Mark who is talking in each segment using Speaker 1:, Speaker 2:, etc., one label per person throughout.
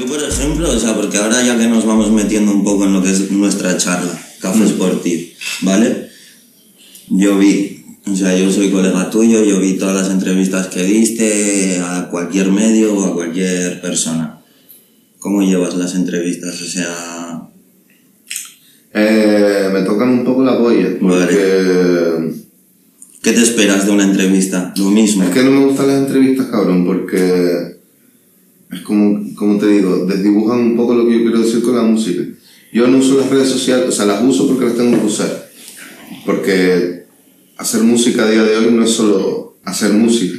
Speaker 1: tú, por ejemplo, o sea, porque ahora ya que nos vamos metiendo un poco en lo que es nuestra charla, Café Sportivo, ¿vale? Yo vi, o sea, yo soy colega tuyo, yo vi todas las entrevistas que diste a cualquier medio o a cualquier persona. ¿Cómo llevas las entrevistas? O sea,
Speaker 2: Eh, me tocan un poco la polla, porque
Speaker 1: ¿qué te esperas de una entrevista? Lo mismo.
Speaker 2: es que no me gustan las entrevistas, cabrón, porque es como, como te digo, desdibujan un poco lo que yo quiero decir con la música. Yo no uso las redes sociales, o sea, las uso porque las tengo que usar. Porque hacer música a día de hoy no es solo hacer música.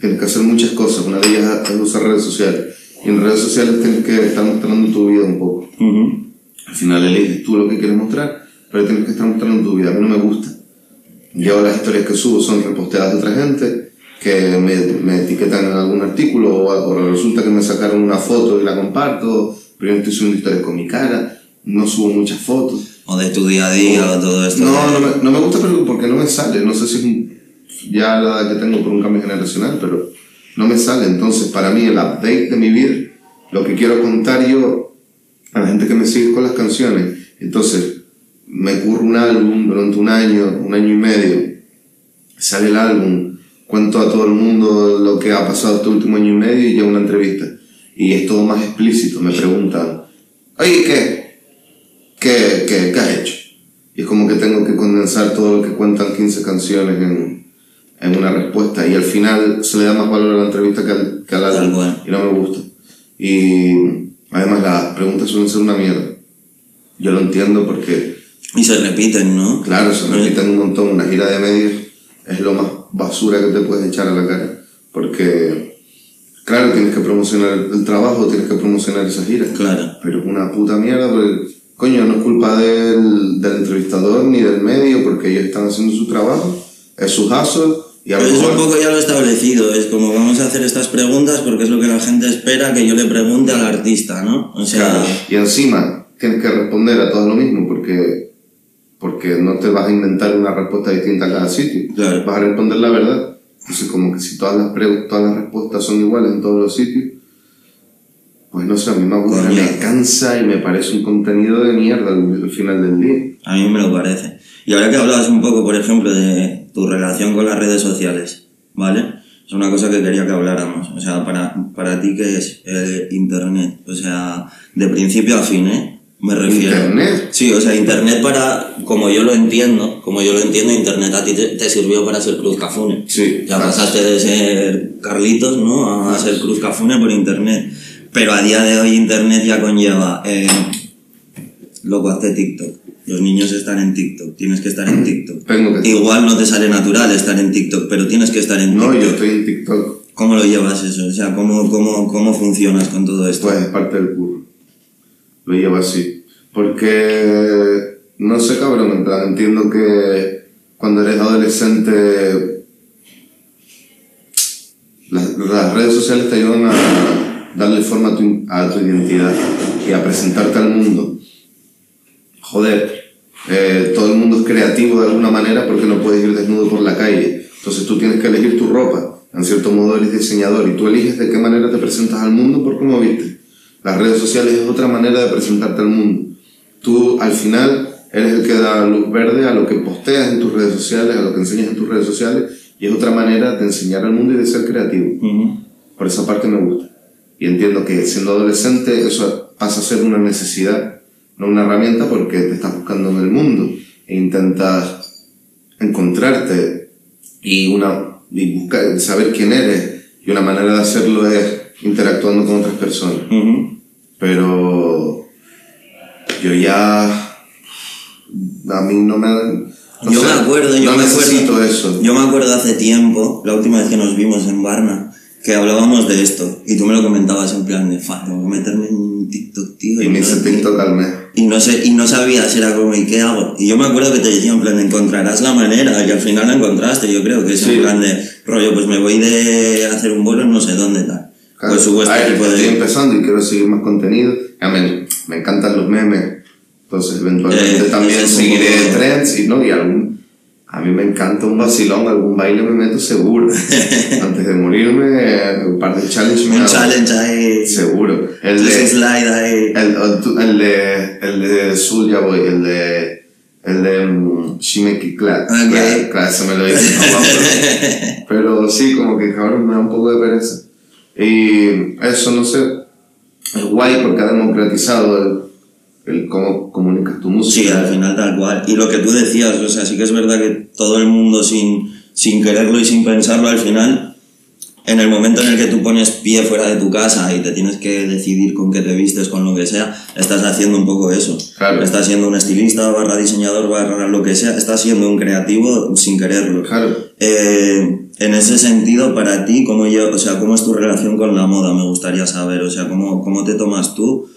Speaker 2: Tienes que hacer muchas cosas. Una de ellas es usar redes sociales. Y en redes sociales tienes que estar mostrando tu vida un poco.
Speaker 1: Ujú.
Speaker 2: Al final eliges tú lo que quieres mostrar, pero tienes que estar mostrando tu vida. A mí no me gusta. Yo las historias que subo son reposteadas de otra gente que me, me etiquetan en algún artículo o, o resulta que me sacaron una foto y la comparto, pero yo estoy subiendo historias con mi cara, no subo muchas fotos.
Speaker 1: O de tu día a día o todo esto.
Speaker 2: No, no me, no me gusta porque no me sale. No sé si es un- ya la edad que tengo por un cambio generacional, pero no me sale. Entonces, para mí, el update de mi vida, lo que quiero contar yo a la gente que me sigue con las canciones. Entonces, me curro un álbum durante un año, un año y medio. Sale el álbum, cuento a todo el mundo lo que ha pasado este último año y medio y ya una entrevista. Y es todo más explícito. Me preguntan, oye, ¿qué? ¿Qué, qué, qué has hecho? Y es como que tengo que condensar todo lo que cuentan 15 canciones en, en una respuesta. Y al final se le da más valor a la entrevista que al, que al álbum.
Speaker 1: cual.
Speaker 2: Y no me gusta. Y además las preguntas suelen ser una mierda. Yo lo entiendo porque,
Speaker 1: Y se repiten, ¿no?
Speaker 2: claro, se repiten un montón. Una gira de medios es lo más basura que te puedes echar a la cara. Porque, claro, tienes que promocionar el, trabajo, tienes que promocionar esa gira.
Speaker 1: Claro.
Speaker 2: Pero es una puta mierda, porque, coño, no es culpa del, del entrevistador ni del medio, porque ellos están haciendo su trabajo, es su hustle, y a
Speaker 1: Pero es un poco ya lo establecido, es como vamos a hacer estas preguntas porque es lo que la gente espera que yo le pregunte al artista, ¿no? O sea,
Speaker 2: Claro, Y encima tienes que responder a todo lo mismo, porque, porque no te vas a inventar una respuesta distinta a cada sitio,
Speaker 1: Claro.
Speaker 2: vas a responder la verdad. Entonces, como que si todas las, todas las respuestas son iguales en todos los sitios, pues no sé, a mí me aburre, me cansa y me parece un contenido de mierda al, al final del día.
Speaker 1: a mí me lo parece. Y ahora que hablabas un poco, por ejemplo, de tu relación con las redes sociales, ¿vale? Es una cosa que quería que habláramos. O sea, para, para ti, ¿qué es el Internet? O sea, de principio a fin, ¿eh? Me refiero.
Speaker 2: Internet.
Speaker 1: Sí, o sea, Internet para, como yo lo entiendo, como yo lo entiendo, Internet a ti te, te sirvió para ser Cruz Cafune.
Speaker 2: Sí.
Speaker 1: Ya pasaste de ser Carlitos, ¿no? A ser Cruz Cafune por Internet. Pero a día de hoy Internet ya conlleva, eh, loco, hazte TikTok. Los niños están en TikTok, tienes que estar en TikTok.
Speaker 2: Tengo que
Speaker 1: Igual no te sale natural estar en TikTok, pero tienes que estar en
Speaker 2: No,
Speaker 1: TikTok.
Speaker 2: yo estoy en TikTok,
Speaker 1: ¿Cómo lo llevas eso? O sea, ¿cómo, cómo, cómo funcionas con todo esto?
Speaker 2: pues es parte del curro. Lo llevo así. Porque, no sé, cabrón, en entiendo que cuando eres adolescente, las, redes sociales te ayudan a darle forma a tu, a identidad y a presentarte al mundo. Joder, eh, todo el mundo es creativo de alguna manera porque no puedes ir desnudo por la calle. Entonces tú tienes que elegir tu ropa. En cierto modo eres diseñador y tú eliges de qué manera te presentas al mundo por cómo viste. Las redes sociales es otra manera de presentarte al mundo. Tú al final eres el que da luz verde a lo que posteas en tus redes sociales, a lo que enseñas en tus redes sociales y es otra manera de enseñar al mundo y de ser creativo.
Speaker 1: Ujú.
Speaker 2: Por esa parte me gusta. Y entiendo que siendo adolescente eso pasa a ser una necesidad, no una herramienta porque te estás buscando en el mundo e intentas encontrarte y, una, y buscar, saber quién eres. Y una manera de hacerlo es interactuando con otras personas.
Speaker 1: Ujú.
Speaker 2: Pero yo ya... A mí no me... no
Speaker 1: yo
Speaker 2: sé,
Speaker 1: me acuerdo, yo
Speaker 2: no
Speaker 1: me
Speaker 2: necesito
Speaker 1: acuerdo,
Speaker 2: eso.
Speaker 1: Yo me acuerdo hace tiempo, la última vez que nos vimos en Varna, que hablábamos de esto y tú me lo comentabas en plan de, tengo que meterme en TikTok, tío.
Speaker 2: Y me hice
Speaker 1: no-
Speaker 2: TikTok al mes.
Speaker 1: y no sé, y no sabías, era como, ¿y qué hago? Y yo me acuerdo que te decía en plan, encontrarás la manera, y al final la encontraste, yo creo que es
Speaker 2: Sí.
Speaker 1: en plan de, rollo, pues me voy de hacer un vuelo en no sé dónde tal.
Speaker 2: Claro.
Speaker 1: Este
Speaker 2: A ver,
Speaker 1: tipo
Speaker 2: Estoy empezando y quiero seguir más contenido. Ya me, me encantan los memes. Entonces, eventualmente
Speaker 1: Eh,
Speaker 2: también seguiré
Speaker 1: poco-
Speaker 2: trends y, ¿no? y algún, A mí me encanta un vacilón, algún baile me meto seguro. Antes de morirme, un par de challenges me
Speaker 1: Un
Speaker 2: hago.
Speaker 1: challenge ahí.
Speaker 2: Seguro. El
Speaker 1: Un
Speaker 2: de,
Speaker 1: slide ahí.
Speaker 2: el, el, tu- el de, el de Zulia Boy, el de, el de um, Shimeki Clad.
Speaker 1: Ok.
Speaker 2: Claro, claro, eso me lo hice. no, guau, pero, pero sí, como que cabrón, me da un poco de pereza. Y eso, no sé, es guay porque ha democratizado el, el cómo comunicas tu música.
Speaker 1: Sí, al final tal cual. Y lo que tú decías, o sea, sí que es verdad que todo el mundo sin, sin quererlo y sin pensarlo, al final, en el momento en el que tú pones pie fuera de tu casa y te tienes que decidir con qué te vistes, con lo que sea, estás haciendo un poco eso.
Speaker 2: Claro.
Speaker 1: Estás siendo un estilista, barra diseñador, barra lo que sea, estás siendo un creativo sin quererlo.
Speaker 2: Claro.
Speaker 1: Eh, en ese sentido, para ti, ¿cómo, yo, o sea, ¿cómo es tu relación con la moda? Me gustaría saber, o sea, ¿cómo, cómo te tomas tú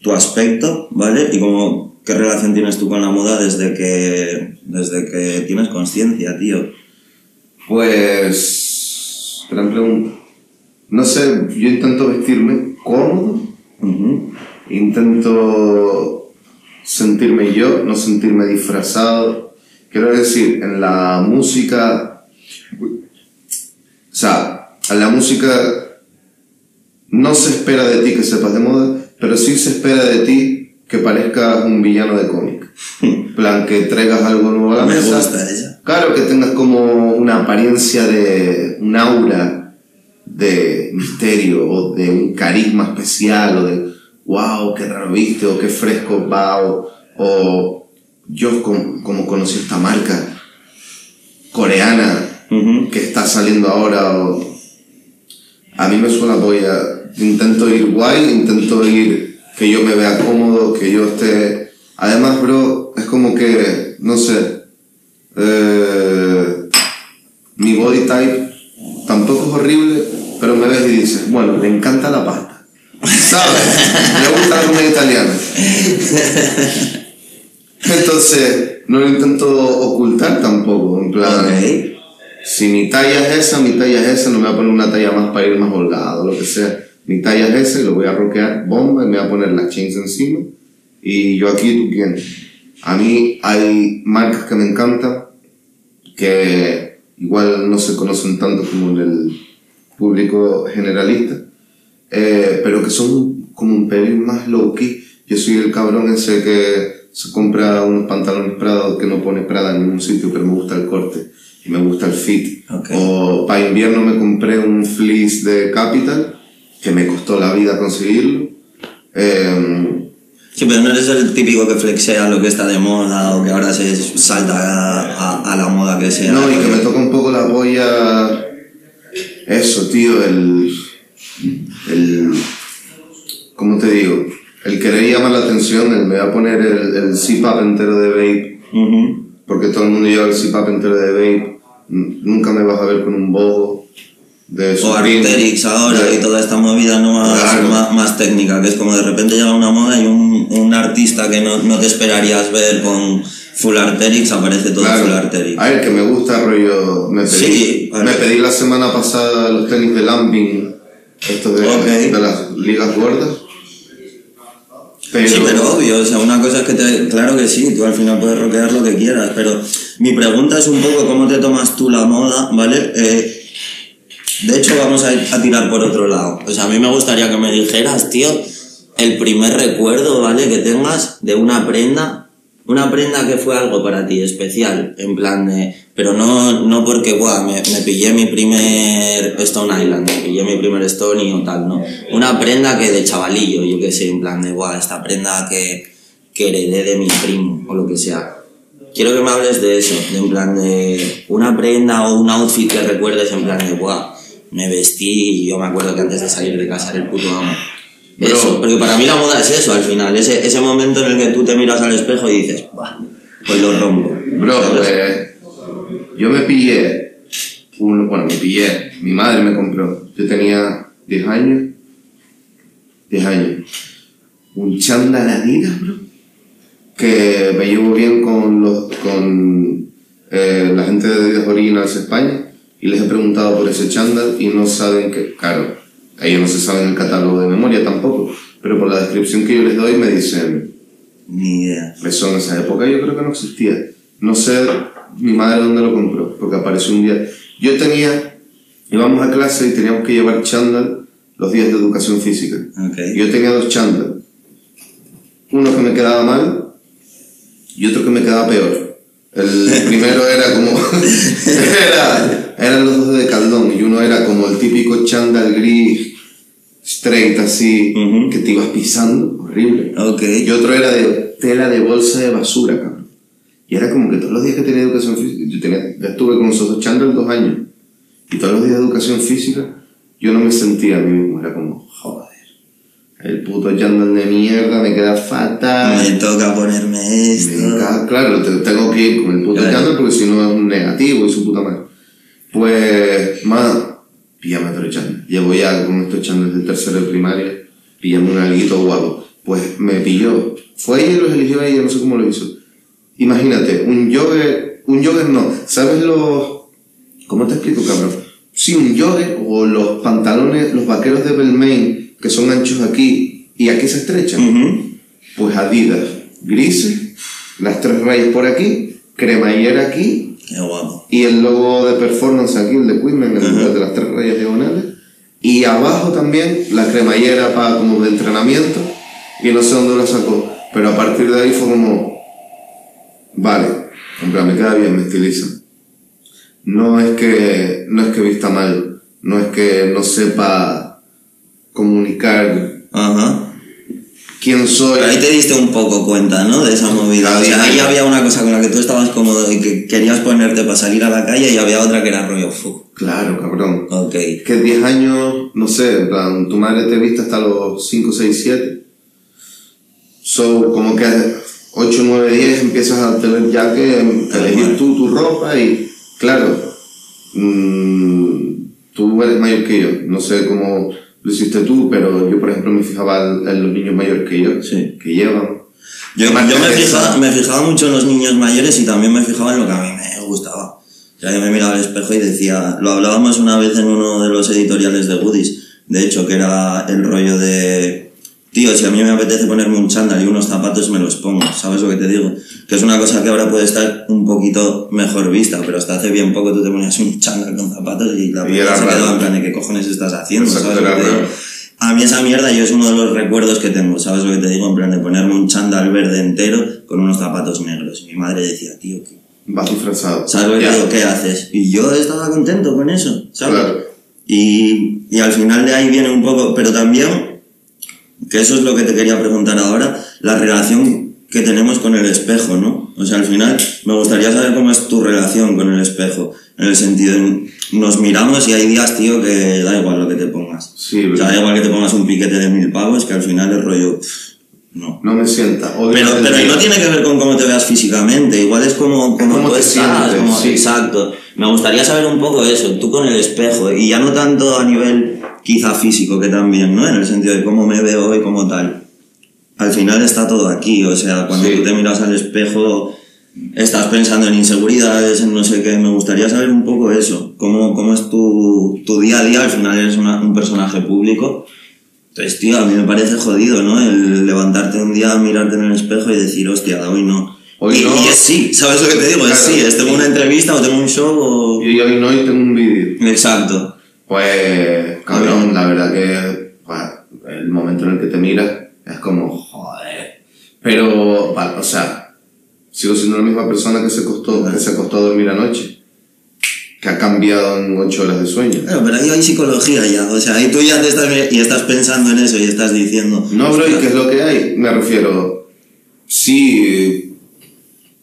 Speaker 1: tu aspecto, ¿vale? Y cómo, qué relación tienes tú con la moda desde que, desde que tienes conciencia, tío.
Speaker 2: Pues, gran pregunta. No sé, yo intento vestirme cómodo, intento sentirme yo, no sentirme disfrazado. Quiero decir, en la música, sea, en la música no se espera de ti que sepas de moda, pero sí se espera de ti que parezcas un villano de cómic. Plan, que traigas algo nuevo a la
Speaker 1: Me
Speaker 2: mesa. Claro, que tengas como una apariencia de un aura de misterio o de un carisma especial o de wow, qué raro viste o qué fresco va o, o yo com- como conocí esta marca coreana Que está saliendo ahora o a mí me suena polla intento ir guay intento ir que yo me vea cómodo que yo esté además bro es como que no sé eh, mi body type tampoco es horrible pero me ves y dices bueno le encanta la pasta ¿sabes? le gusta la comida italiana entonces no lo intento ocultar tampoco en plan. Si mi talla es esa, mi talla es esa, no me voy a poner una talla más para ir más holgado, lo que sea. Mi talla es esa y lo voy a rockear bomba y me voy a poner las chains encima. Y yo aquí, tú quién. A mí hay marcas que me encantan, que igual no se conocen tanto como en el público generalista, eh, pero que son como un pelín más low key. Yo soy el cabrón ese que se compra unos pantalones Prada que no pone Prada en ningún sitio, pero me gusta el corte y me gusta el fit.
Speaker 1: Ok.
Speaker 2: O para invierno me compré un fleece de Capital, que me costó la vida conseguirlo. Eh,
Speaker 1: Sí, pero no eres el típico que flexea lo que está de moda o que ahora se salta a, a- a la moda que sea.
Speaker 2: no, y que me toca un poco la polla. Eso, tío, el. El. ¿Cómo te digo? El querer llamar la atención, el me voy a poner el, el zip-up entero de vape,
Speaker 1: Ujú.
Speaker 2: porque todo el mundo lleva el zip-up entero de vape. Nunca me vas a ver con un bobo de
Speaker 1: O. Arcteryx ahora
Speaker 2: De-
Speaker 1: y toda esta movida no más,
Speaker 2: Claro.
Speaker 1: más, más técnica, que es como de repente llega una moda y un, un artista que no, no te esperarías ver con full Arcteryx aparece todo
Speaker 2: Claro.
Speaker 1: full Arcteryx.
Speaker 2: A ver, que me gusta, rollo. Me pedí,
Speaker 1: Sí,
Speaker 2: me pedí la semana pasada los tenis de Lamping, estos de,
Speaker 1: Ok.
Speaker 2: de las ligas gordas. Pero,
Speaker 1: Sí, pero obvio, o sea, una cosa es que te... Claro que sí, tú al final puedes rockear lo que quieras, pero mi pregunta es un poco cómo te tomas tú la moda, ¿vale? Eh, de hecho, vamos a, a tirar por otro lado. O sea, a mí me gustaría que me dijeras, tío, el primer recuerdo, ¿vale? Que tengas de una prenda, una prenda que fue algo para ti especial, en plan de... Pero no, no porque, guau, me, me pillé mi primer Stone Island, me pillé mi primer Stone o tal, no. Una prenda que de chavalillo, yo qué sé, en plan de, guau, esta prenda que, que heredé de mi primo o lo que sea. Quiero que me hables de eso, de en plan de una prenda o un outfit que recuerdes en plan de, guau, me vestí y yo me acuerdo que antes de salir de casa era el puto amo.
Speaker 2: Bro.
Speaker 1: Eso, porque para mí la moda es eso al final, ese, ese momento en el que tú te miras al espejo y dices, "Buah, pues lo rompo.
Speaker 2: bro,
Speaker 1: ¿Sabes?
Speaker 2: eh, yo me pillé, un, bueno, me pillé, mi madre me compró, yo tenía 10 años, 10 años, un chándal Adidas, bro, que me llevo bien con, los, con eh, la gente de Originals España y les he preguntado por ese chándal y no saben que, claro, ellos no se saben el catálogo de memoria tampoco, pero por la descripción que yo les doy me dicen,
Speaker 1: Ni idea.
Speaker 2: eso en esa época yo creo que no existía. No sé mi madre dónde lo compró, porque apareció un día. Yo tenía, íbamos a clase y teníamos que llevar chándal los días de educación física.
Speaker 1: Ok.
Speaker 2: Yo tenía dos chándal. Uno que me quedaba mal y otro que me quedaba peor. El primero era como. era, eran los dos de Caldón y uno era como el típico chándal gris, straight así,
Speaker 1: Ujú.
Speaker 2: que te ibas pisando, horrible.
Speaker 1: Ok.
Speaker 2: Y otro era de tela de bolsa de basura, cabrón. Y era como que todos los días que tenía educación física, yo tenía, estuve con esos chándal dos años. Y todos los días de educación física, yo no me sentía a mí mismo, era como, joder. El puto chándal de mierda me queda fatal.
Speaker 1: Me toca ponerme esto.
Speaker 2: Me claro, te- tengo que ir con el puto
Speaker 1: Claro.
Speaker 2: chándal porque si no es un negativo y su puta madre. Pues, más, píllame otro chándal. Llevo ya con estos chándales del tercero de primaria, píllame un alguito guapo. Pues me pilló. Fue ella y los eligió ella, no sé cómo lo hizo. Imagínate, un jogger, un jogger no, ¿sabes los, cómo te explico, cabrón? Sí, un jogger o los pantalones, los vaqueros de Belmain, que son anchos aquí y aquí se estrechan. Pues Adidas, grises, las tres rayas por aquí, cremallera aquí
Speaker 1: Qué guapo.
Speaker 2: y el logo de performance aquí, el de Quidman, el
Speaker 1: Ajá.
Speaker 2: de las tres rayas diagonales. Y abajo también la cremallera para como de entrenamiento y no sé dónde la sacó. Pero a partir de ahí fue como, vale, en plan, me queda bien, me estiliza. No es que, no es que vista mal, no es que no sepa comunicar
Speaker 1: Ajá.
Speaker 2: Quién soy.
Speaker 1: Pero ahí te diste un poco cuenta, ¿no? De esa movida. O sea, ahí había una cosa con la que tú estabas cómodo y que querías ponerte para salir a la calle y había otra que era rollo fu.
Speaker 2: Claro, cabrón.
Speaker 1: Ok.
Speaker 2: Que 10 años, no sé, en plan, tu madre te viste hasta los 5, 6, 7. So, como que 8, 9, 10 empiezas a tener ya que elegir tú tu ropa y, claro, mm, tú eres mayor que yo. No sé cómo lo hiciste tú, pero yo, por ejemplo, me fijaba en, los niños mayores que yo,
Speaker 1: Sí.
Speaker 2: que llevan.
Speaker 1: Yo, me, fijaba, me fijaba mucho en los niños mayores y también me fijaba en lo que a mí me gustaba. O sea, yo me miraba al espejo y decía, lo hablábamos una vez en uno de los editoriales de Goodies, de hecho, que era el rollo de, tío, si a mí me apetece ponerme un chándal y unos zapatos, me los pongo, ¿sabes lo que te digo? Que es una cosa que ahora puede estar un poquito mejor vista, pero hasta hace bien poco tú te ponías un chándal con zapatos y la
Speaker 2: era
Speaker 1: se quedaba en plan de qué cojones estás haciendo,
Speaker 2: Exacto,
Speaker 1: ¿sabes lo que te digo? A mí esa mierda yo es uno de los recuerdos que tengo, ¿sabes lo que te digo? En plan de ponerme un chándal verde entero con unos zapatos negros. Y mi madre decía, tío, ¿qué-
Speaker 2: Vas disfrazado.
Speaker 1: ¿sabes lo que te digo? ¿Qué haces? Y yo estaba contento con eso, ¿sabes?
Speaker 2: Claro.
Speaker 1: Y, y al final de ahí viene un poco, pero también, que eso es lo que te quería preguntar ahora, la relación que tenemos con el espejo, ¿no? O sea, al final me gustaría saber cómo es tu relación con el espejo, en el sentido, de, nos miramos y hay días, tío, que da igual lo que te pongas.
Speaker 2: Sí,
Speaker 1: O sea, da igual que te pongas un piquete de mil pavos, que al final es rollo, pff, no.
Speaker 2: No me sienta.
Speaker 1: Pero,
Speaker 2: el
Speaker 1: pero no tiene que ver con cómo te veas físicamente, igual es como, como
Speaker 2: cómo
Speaker 1: tú
Speaker 2: te
Speaker 1: estás,
Speaker 2: sientes,
Speaker 1: como-
Speaker 2: sí.
Speaker 1: exacto. Me gustaría saber un poco eso, tú con el espejo, y ya no tanto a nivel quizá físico que también, ¿no? En el sentido de cómo me veo y como tal. Al final está todo aquí, o sea, cuando
Speaker 2: Sí.
Speaker 1: tú te miras al espejo estás pensando en inseguridades, en no sé qué, me gustaría saber un poco eso, cómo, cómo es tu, tu día a día, al final eres una- un personaje público. Entonces, tío, a mí me parece jodido, ¿no? El levantarte un día, mirarte en el espejo y decir, hostia, hoy no.
Speaker 2: Hoy
Speaker 1: y,
Speaker 2: no.
Speaker 1: y es sí, ¿sabes lo que te digo? Es
Speaker 2: Claro.
Speaker 1: sí, es tengo una entrevista o tengo un show o...
Speaker 2: Y hoy no, hoy tengo un vídeo.
Speaker 1: Exacto.
Speaker 2: Pues, cabrón, la verdad que el momento en el que te miras es como, joder. Pero, va, o sea, sigo siendo la misma persona que se, costó, que se acostó a dormir anoche. Que ha cambiado en ocho horas de sueño.
Speaker 1: Claro, pero ahí hay psicología ya, o sea, ahí tú ya te estás, y estás pensando en eso y estás diciendo...
Speaker 2: No, bro, ¿y qué es lo que hay? Me refiero, sí,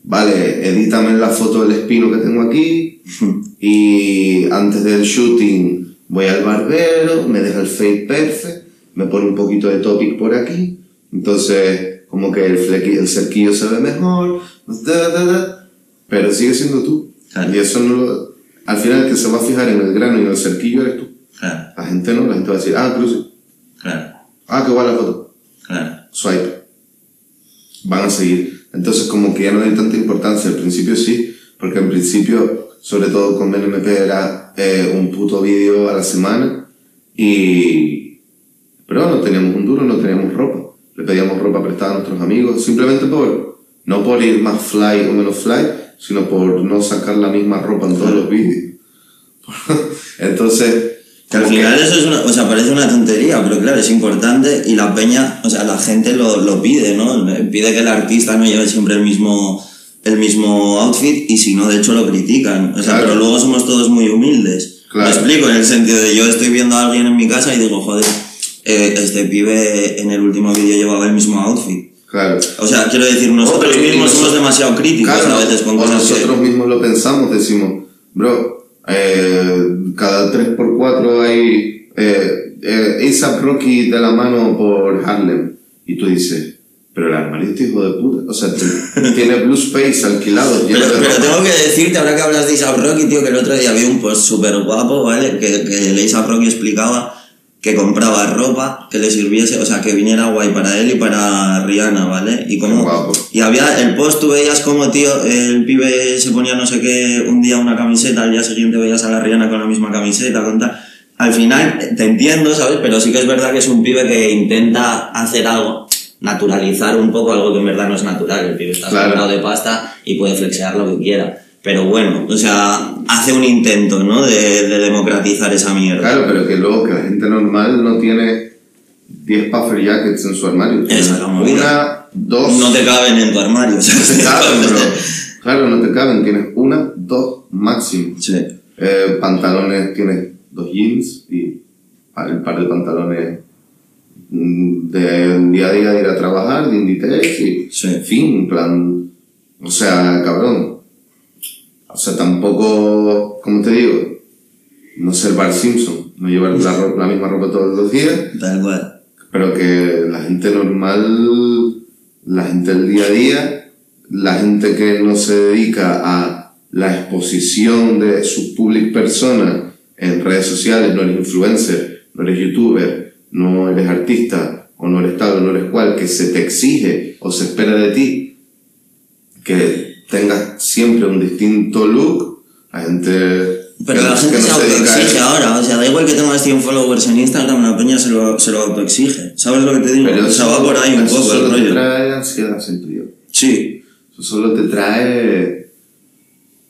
Speaker 2: vale, edítame la foto del espino que tengo aquí y antes del shooting voy al barbero, me deja el fade perfect, me pone un poquito de topic por aquí, entonces como que el, flequi- el cerquillo se ve mejor, da, da, da, pero sigue siendo tú.
Speaker 1: Claro.
Speaker 2: Y eso no lo- al final el que se va a fijar en el grano y en el cerquillo eres tú.
Speaker 1: Claro,
Speaker 2: La gente no, la gente va a decir, ah, cruce,
Speaker 1: claro,
Speaker 2: ah, qué guay la foto
Speaker 1: claro.
Speaker 2: swipe. Van a seguir. Entonces, como que ya no hay tanta importancia. Al principio sí, porque al principio, sobre todo con BNMP, era eh, un puto vídeo a la semana y. Pero no teníamos un duro, no teníamos ropa. Le pedíamos ropa prestada a nuestros amigos, simplemente por. No por ir más fly o menos fly, sino por no sacar la misma ropa en todos los vídeos. Entonces,
Speaker 1: Que al final eso es una, o sea, parece una tontería, pero claro, es importante y la peña, o sea, la gente lo, lo pide, ¿no? Pide que el artista no lleve siempre el mismo, el mismo outfit y si no, de hecho lo critican. O sea,
Speaker 2: Claro.
Speaker 1: pero luego somos todos muy humildes.
Speaker 2: Claro.
Speaker 1: Me explico, en el sentido de yo estoy viendo a alguien en mi casa y digo, joder, eh, este pibe en el último vídeo llevaba el mismo outfit.
Speaker 2: Claro.
Speaker 1: O sea, quiero decir, nosotros
Speaker 2: Hombre, y
Speaker 1: mismos
Speaker 2: nosotros-
Speaker 1: somos demasiado críticos
Speaker 2: Claro,
Speaker 1: a veces con cosas que...
Speaker 2: nosotros mismos lo pensamos, decimos, bro, eh, cada 3x4 hay eh, eh, ASAP Rocky de la mano por Harlem. Y tú dices, pero el armario este hijo de puta. O sea, tiene Blue Space alquilado.
Speaker 1: Pero, pero tengo que decirte, ahora que hablas de A$AP Rocky, tío, que el otro día vi un post súper guapo, ¿vale? Que, que el A$AP Rocky explicaba que compraba ropa que le sirviese, o sea, que viniera guay para él y para Rihanna, ¿vale? Y como...
Speaker 2: Guapo.
Speaker 1: Y había el post, tú veías como, tío, el pibe se ponía no sé qué, un día una camiseta, al día siguiente veías a la Rihanna con la misma camiseta, con tal... Al final, te entiendo, ¿sabes? Pero sí que es verdad que es un pibe que intenta hacer algo, naturalizar un poco algo que en verdad no es natural. El pibe está
Speaker 2: Claro.
Speaker 1: de pasta y puede flexear lo que quiera. Pero bueno, o sea, hace un intento, ¿no? De, de democratizar esa mierda.
Speaker 2: Claro, pero que luego que la gente normal no tiene 10 puffer jackets en su armario.
Speaker 1: Esa es la movida.
Speaker 2: Una, dos...
Speaker 1: No te caben en tu armario, ¿sabes?
Speaker 2: te caben, bro. Claro, no te caben. Tienes una, dos máximo.
Speaker 1: Sí.
Speaker 2: Eh, pantalones, tienes dos jeans y el par de pantalones de un día a día de ir a trabajar, de Inditex y
Speaker 1: Sí.
Speaker 2: en fin, plan, o sea, cabrón. O sea, tampoco, como te digo, no ser Bart Simpson, no llevar la, la misma ropa todos los días,
Speaker 1: Tal cual.
Speaker 2: pero que la gente normal, la gente del día a día, la gente que no se dedica a la exposición de su public persona en redes sociales, no eres influencer, no eres youtuber, no eres artista, o no eres tal, o no eres cual, que se te exige o se espera de ti que tengas siempre un distinto look, la gente...
Speaker 1: Pero la gente se
Speaker 2: no
Speaker 1: autoexige ahora, o sea, da igual que tengas 100 followers en Instagram, la peña se lo, se lo autoexige. ¿Sabes lo que te digo?
Speaker 2: Pero
Speaker 1: o sea, va por ahí un poco el
Speaker 2: solo te
Speaker 1: rollo.
Speaker 2: trae ansiedad, siento yo.
Speaker 1: Sí,
Speaker 2: Eso solo te trae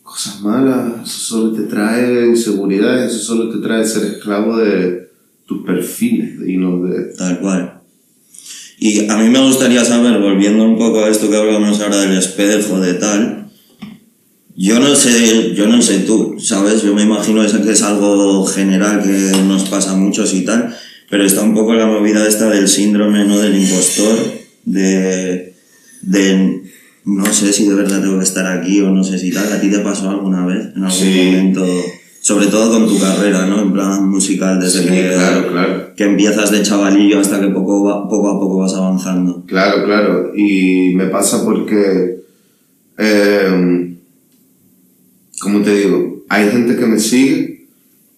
Speaker 2: cosas malas, eso solo te trae inseguridad, eso solo te trae ser esclavo de tus perfiles y no de...
Speaker 1: tal cual. Y a mí me gustaría saber, volviendo un poco a esto que hablamos ahora del espejo, de tal, yo no sé, yo no sé tú, ¿sabes? Yo me imagino que es algo general que nos pasa a muchos y tal, pero está un poco la movida esta del síndrome, ¿no? Del impostor, de, de no sé si de verdad tengo que estar aquí o no sé si tal. ¿A ti te pasó alguna vez, en algún
Speaker 2: Sí.
Speaker 1: momento? Sobre todo con tu carrera, ¿no? En plan musical, desde
Speaker 2: Sí,
Speaker 1: que,
Speaker 2: claro, claro.
Speaker 1: que empiezas de chavalillo hasta que poco, va- poco a poco vas avanzando.
Speaker 2: Claro, claro. Y me pasa porque, eh, como te digo, hay gente que me sigue,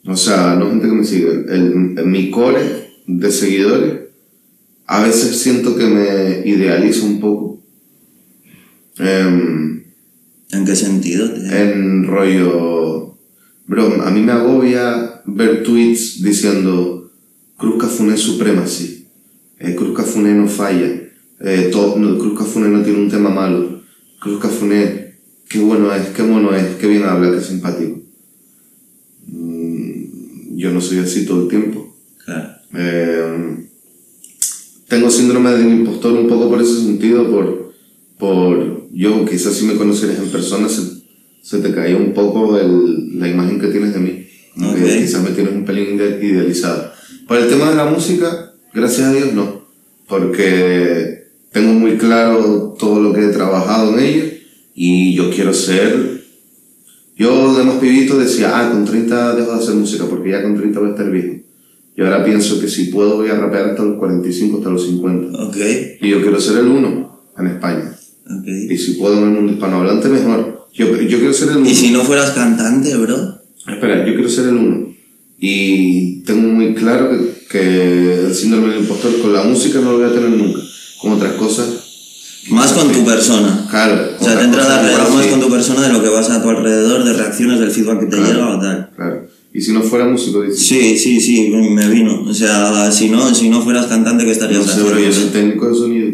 Speaker 2: o sea, no gente que me sigue, el, el- mi core de seguidores, a veces siento que me idealizo un poco. Em,
Speaker 1: ¿En qué sentido? tío?
Speaker 2: en rollo, bro, a mí me agobia ver tweets diciendo Cruz Cafuné Supremacy, eh, Cruz Cafuné no falla, eh, todo- no, Cruz Cafuné no tiene un tema malo, Cruz Cafuné, qué bueno es, qué mono es, qué bien habla, qué simpático. Mm, yo no soy así todo el tiempo.
Speaker 1: Claro.
Speaker 2: Eh, tengo síndrome del impostor un poco por ese sentido, por, por yo quizás si me conocieras en persona se, se te caía un poco el- la imagen que tienes de mí. Como que
Speaker 1: Ok.
Speaker 2: Quizás me tienes un pelín ide- idealizado. Por el tema de la música, gracias a Dios no, porque tengo muy claro todo lo que he trabajado en ello y yo quiero ser... Yo de más pibito decía, ah, con 30 dejo de hacer música porque ya con 30 voy a estar viejo. Y ahora pienso que si puedo voy a rapear hasta los 45, hasta los 50.
Speaker 1: Ok,
Speaker 2: Y yo quiero ser el uno en España.
Speaker 1: ok.
Speaker 2: Y si puedo en el mundo hispanohablante, mejor. Yo, yo quiero ser el uno.
Speaker 1: ¿Y si no fueras cantante, bro?
Speaker 2: Espera, yo quiero ser el uno. Y tengo muy claro que, que el síndrome del impostor con la música no lo voy a tener nunca. Con otras cosas,
Speaker 1: Más con tu persona.
Speaker 2: claro.
Speaker 1: O sea, te entra a más con tu persona de lo que pasa a tu alrededor, de reacciones, del feedback que te
Speaker 2: Claro.
Speaker 1: llega o tal.
Speaker 2: Claro. Y si no fuera músico, dices,
Speaker 1: Sí, sí, sí, me vino. O sea, si no, si no fueras cantante, ¿qué
Speaker 2: no
Speaker 1: estarías
Speaker 2: sé, bro, yo soy
Speaker 1: haciendo?
Speaker 2: técnico de sonido.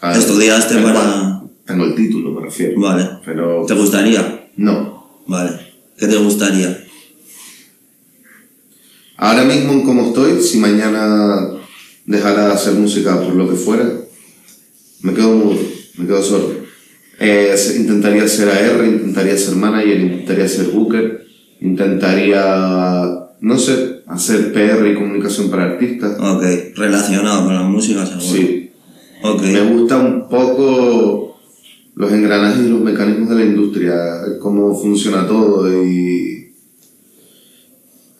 Speaker 2: Ah,
Speaker 1: Estudiaste para-
Speaker 2: cual, Tengo el título, me refiero.
Speaker 1: Vale.
Speaker 2: Pero
Speaker 1: ¿Te gustaría?
Speaker 2: no.
Speaker 1: Vale. ¿Qué te gustaría?
Speaker 2: Ahora mismo, en como estoy, si mañana dejara de hacer música por lo que fuera, me quedo mudo, me quedo sordo. Eh, intentaría ser AR, intentaría ser manager, intentaría ser booker, intentaría, no sé, hacer PR y comunicación para artistas.
Speaker 1: Ok. Relacionado con la música, seguro.
Speaker 2: Sí,
Speaker 1: Ok.
Speaker 2: me gusta un poco los engranajes y los mecanismos de la industria, cómo funciona todo y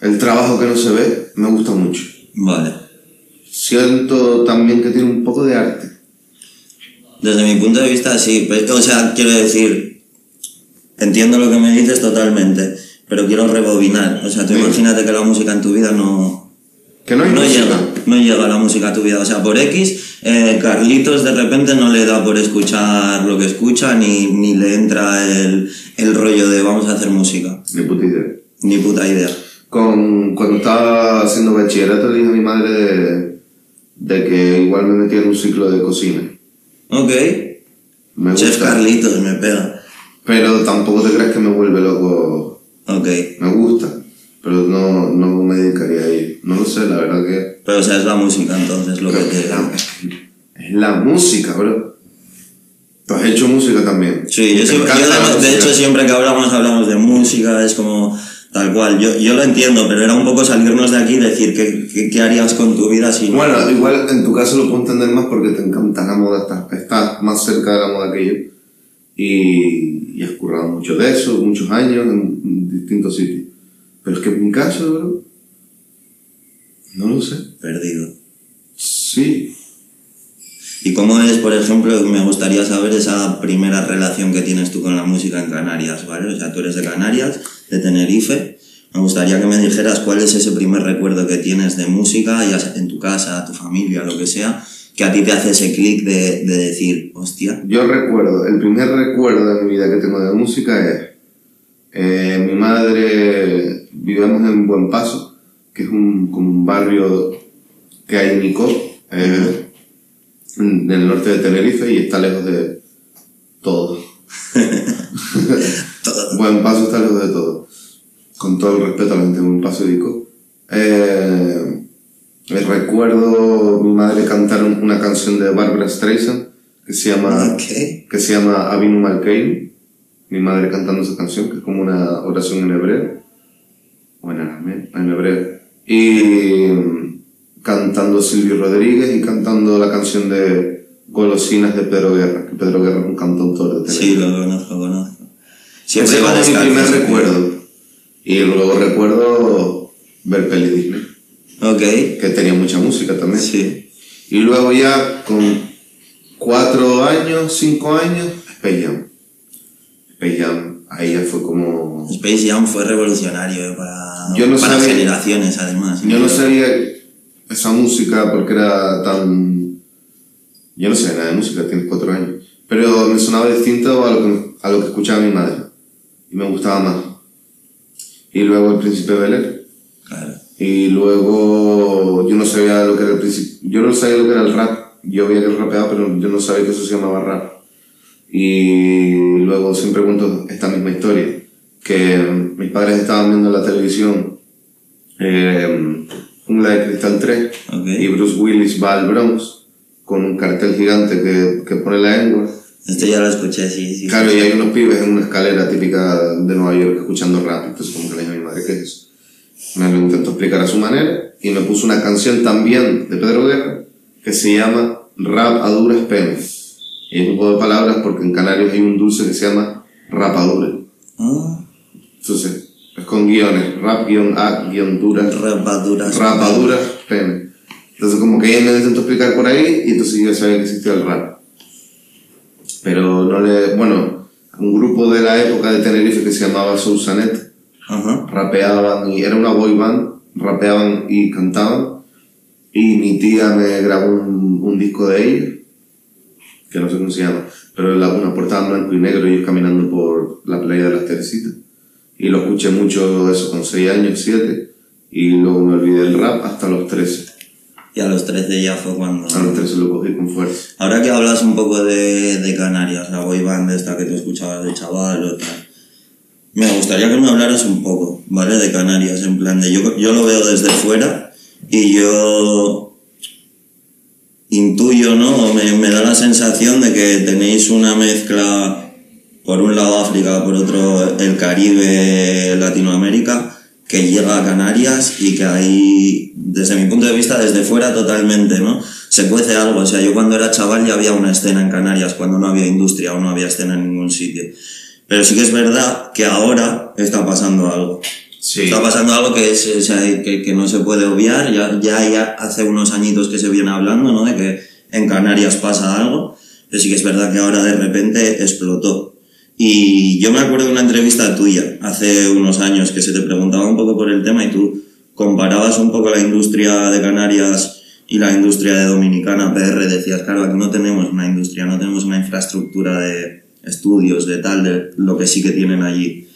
Speaker 2: el trabajo que no se ve, me gusta mucho.
Speaker 1: Vale.
Speaker 2: Siento también que tiene un poco de arte.
Speaker 1: Desde mi punto de vista, sí. O sea, quiero decir, entiendo lo que me dices totalmente, pero quiero rebobinar. O sea, tú
Speaker 2: Sí.
Speaker 1: imagínate que la música en tu vida no,
Speaker 2: Que no hay
Speaker 1: no
Speaker 2: música.
Speaker 1: llega, no llega la música a tu vida. O sea, por X, eh, Carlitos de repente no le da por escuchar lo que escucha, ni, ni le entra el, el rollo de vamos a hacer música.
Speaker 2: Ni puta idea.
Speaker 1: Ni puta idea.
Speaker 2: Con, cuando estaba haciendo bachillerato le dije a mi madre de, de que igual me metía en un ciclo de cocina.
Speaker 1: Ok.
Speaker 2: Me
Speaker 1: Chef. Carlitos me pega.
Speaker 2: Pero tampoco te creas que me vuelve loco.
Speaker 1: Ok.
Speaker 2: Me gusta. Pero no, no me dedicaría a ello. No lo sé, la verdad que...
Speaker 1: Pero o sea, es la música entonces lo que te...
Speaker 2: es la, es la música, bro. Tú has hecho música también.
Speaker 1: Sí, yo, siempre- yo de, hecho siempre que hablamos hablamos de música, es como tal cual. Yo, yo lo entiendo, pero era un poco salirnos de aquí y decir qué, qué, qué harías con tu vida si no-
Speaker 2: Bueno, igual en tu caso lo puedo entender más porque te encanta la moda, estás, estás más cerca de la moda que yo. Y, y has currado mucho de eso, muchos años en distintos sitios. Pero es que caso, bro, no lo sé.
Speaker 1: perdido.
Speaker 2: Sí,
Speaker 1: ¿Y cómo es, por ejemplo, me gustaría saber esa primera relación que tienes tú con la música en Canarias, ¿vale? O sea, tú eres de Canarias, de Tenerife. Me gustaría que me dijeras cuál es ese primer recuerdo que tienes de música, ya sea en tu casa, tu familia, lo que sea, que a ti te hace ese clic de, de decir, hostia,
Speaker 2: yo recuerdo, el primer recuerdo de mi vida que tengo de música es, eh, mi madre, vivíamos en Buen Paso, que es un, como un barrio que hay en Icó, eh, en el norte de Tenerife y está lejos de todo.
Speaker 1: todo.
Speaker 2: Buen Paso está lejos de todo. Con todo el respeto a la gente de Buen Paso y Icó. Eh, me recuerdo mi madre cantar un- una canción de Barbara Streisand que se llama
Speaker 1: Ok.
Speaker 2: que se llama Avinu Malkeinu. Mi madre cantando esa canción, que es como una oración en hebreo. O en hebreo. Y mm, cantando Silvio Rodríguez y cantando la canción de Golosinas de Pedro Guerra, que Pedro Guerra es un cantautor de
Speaker 1: Sí,
Speaker 2: Tenerife.
Speaker 1: lo conozco, conozco.
Speaker 2: Ese
Speaker 1: Siempre
Speaker 2: es
Speaker 1: iba
Speaker 2: como mi primer
Speaker 1: sí.
Speaker 2: recuerdo. Y luego recuerdo ver peli Disney,
Speaker 1: Ok,
Speaker 2: que tenía mucha música también.
Speaker 1: sí.
Speaker 2: Y luego ya con cuatro años, cinco años, Space Jam. Space Jam, ahí ya fue como...
Speaker 1: Space Jam fue revolucionario eh, para,
Speaker 2: Yo no
Speaker 1: para
Speaker 2: sabía-
Speaker 1: generaciones, además.
Speaker 2: Yo no sabía esa música porque era tan... Yo no sé nada de música, tienes cuatro años. Pero me sonaba distinto a lo que, a lo que escuchaba mi madre. Y me gustaba más. Y luego El Príncipe de Bel Air.
Speaker 1: Claro.
Speaker 2: Y luego yo no sabía lo que era el príncipe. Yo no sabía lo que era el rap. Yo veía que rapeaba, pero yo no sabía que eso se llamaba rap. Y luego siempre cuento esta misma historia. Que mis padres estaban viendo en la televisión eh, Jungla de Cristal 3
Speaker 1: Ok.
Speaker 2: y Bruce Willis va al Bronx con un cartel gigante que, que pone la lengua.
Speaker 1: Esto ya lo escuché, sí, sí.
Speaker 2: Claro, y hay unos pibes en una escalera típica de Nueva York escuchando rap. Entonces, como que le dije a mi madre, ¿qué es eso? Me lo intentó explicar a su manera y me puso una canción también de Pedro Guerra que se llama Rap a duras penas. Y es un juego de palabras porque en Canarias hay un dulce que se llama rapadura.
Speaker 1: Ah,
Speaker 2: Entonces, es con guiones, rap guion a guion duras,
Speaker 1: rapaduras.
Speaker 2: rapaduras penas. Entonces, como que ella me lo intentó explicar por ahí y entonces yo sabía que existía el rap. Pero no le. Bueno, un grupo de la época de Tenerife que se llamaba Sousanet
Speaker 1: Ajá.
Speaker 2: rapeaban y era una boy band, rapeaban y cantaban. Y mi tía me grabó un, un disco de ellos, que no sé cómo se llama, pero la, una portada en blanco y negro y ellos caminando por la playa de las Teresitas. Y lo escuché mucho eso con 6 años, 7, y luego me olvidé del rap hasta los 13.
Speaker 1: Y a los 13 ya fue cuando...
Speaker 2: A los 13 lo cogí con fuerza.
Speaker 1: Ahora que hablas un poco de, de Canarias, la boy band esta que tú escuchabas de chaval o tal. Me gustaría que me hablaras un poco, ¿vale? De Canarias, en plan de... Yo, yo lo veo desde fuera y yo intuyo, ¿no? Me, me da la sensación de que tenéis una mezcla, por un lado África, por otro el Caribe, Latinoamérica, que llega a Canarias y que ahí, desde mi punto de vista, desde fuera totalmente, ¿no? Se cuece algo. O sea, yo cuando era chaval ya había una escena en Canarias, cuando no había industria o no había escena en ningún sitio. Pero sí que es verdad que ahora está pasando algo.
Speaker 2: Sí.
Speaker 1: Está pasando algo que, es, que no se puede obviar. Ya, ya, ya hace unos añitos que se viene hablando, ¿no? De que en Canarias pasa algo. Pero sí que es verdad que ahora de repente explotó. Y yo me acuerdo de una entrevista tuya hace unos años que se te preguntaba un poco por el tema y tú comparabas un poco la industria de Canarias y la industria de Dominicana, PR, decías, claro, aquí no tenemos una industria, no tenemos una infraestructura de estudios, de tal, de lo que sí que tienen allí.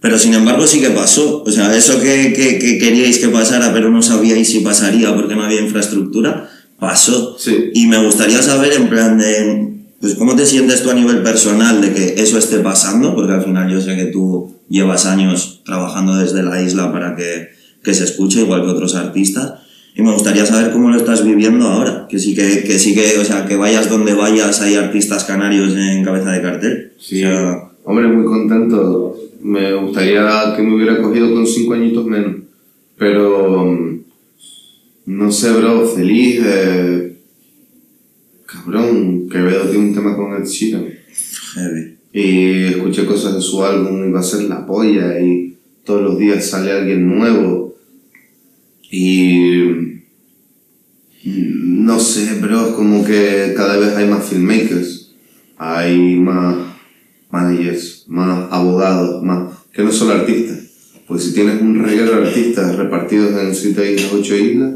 Speaker 1: Pero sin embargo sí que pasó. O sea, eso que, que, que queríais que pasara, pero no sabíais si pasaría porque no había infraestructura, pasó.
Speaker 2: Sí.
Speaker 1: Y me gustaría saber, en plan de, pues, ¿cómo te sientes tú a nivel personal de que eso esté pasando? Porque al final yo sé que tú llevas años trabajando desde la isla para que, que se escuche, igual que otros artistas. Y me gustaría saber cómo lo estás viviendo ahora. Que sí que, que sí que, o sea, que vayas donde vayas, hay artistas canarios en cabeza de cartel.
Speaker 2: Sí,
Speaker 1: O sea,
Speaker 2: hombre, muy contento. Me gustaría que me hubiera cogido con cinco añitos menos. Pero, mm, no sé, bro, feliz. Eh, cabrón, Quevedo tiene un tema con Ed Sheeran.
Speaker 1: heavy.
Speaker 2: Y escuché cosas de su álbum y va a ser la polla. Y todos los días sale alguien nuevo. Y. mm, No sé, bro, es como que cada vez hay más filmmakers. Hay más managers, más abogados, más. que no solo artistas. Pues si tienes un reguero de artistas repartidos en siete islas, ocho islas,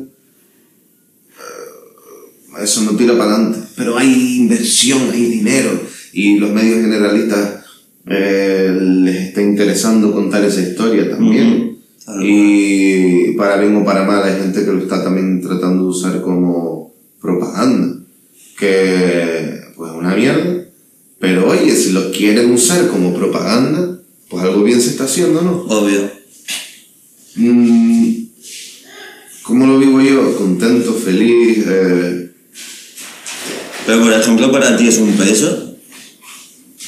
Speaker 2: eh, eso no tira para adelante. Pero hay inversión, hay dinero. Y los medios generalistas eh, les está interesando contar esa historia también. Y para bien o para mal hay gente que lo está también tratando de usar como propaganda. Que pues una mierda. Pero oye, si lo quieren usar como propaganda, pues algo bien se está haciendo, ¿no?
Speaker 1: Obvio.
Speaker 2: Mm, ¿Cómo lo vivo yo? Contento, feliz. eh,
Speaker 1: Pero por ejemplo, para ti es un peso,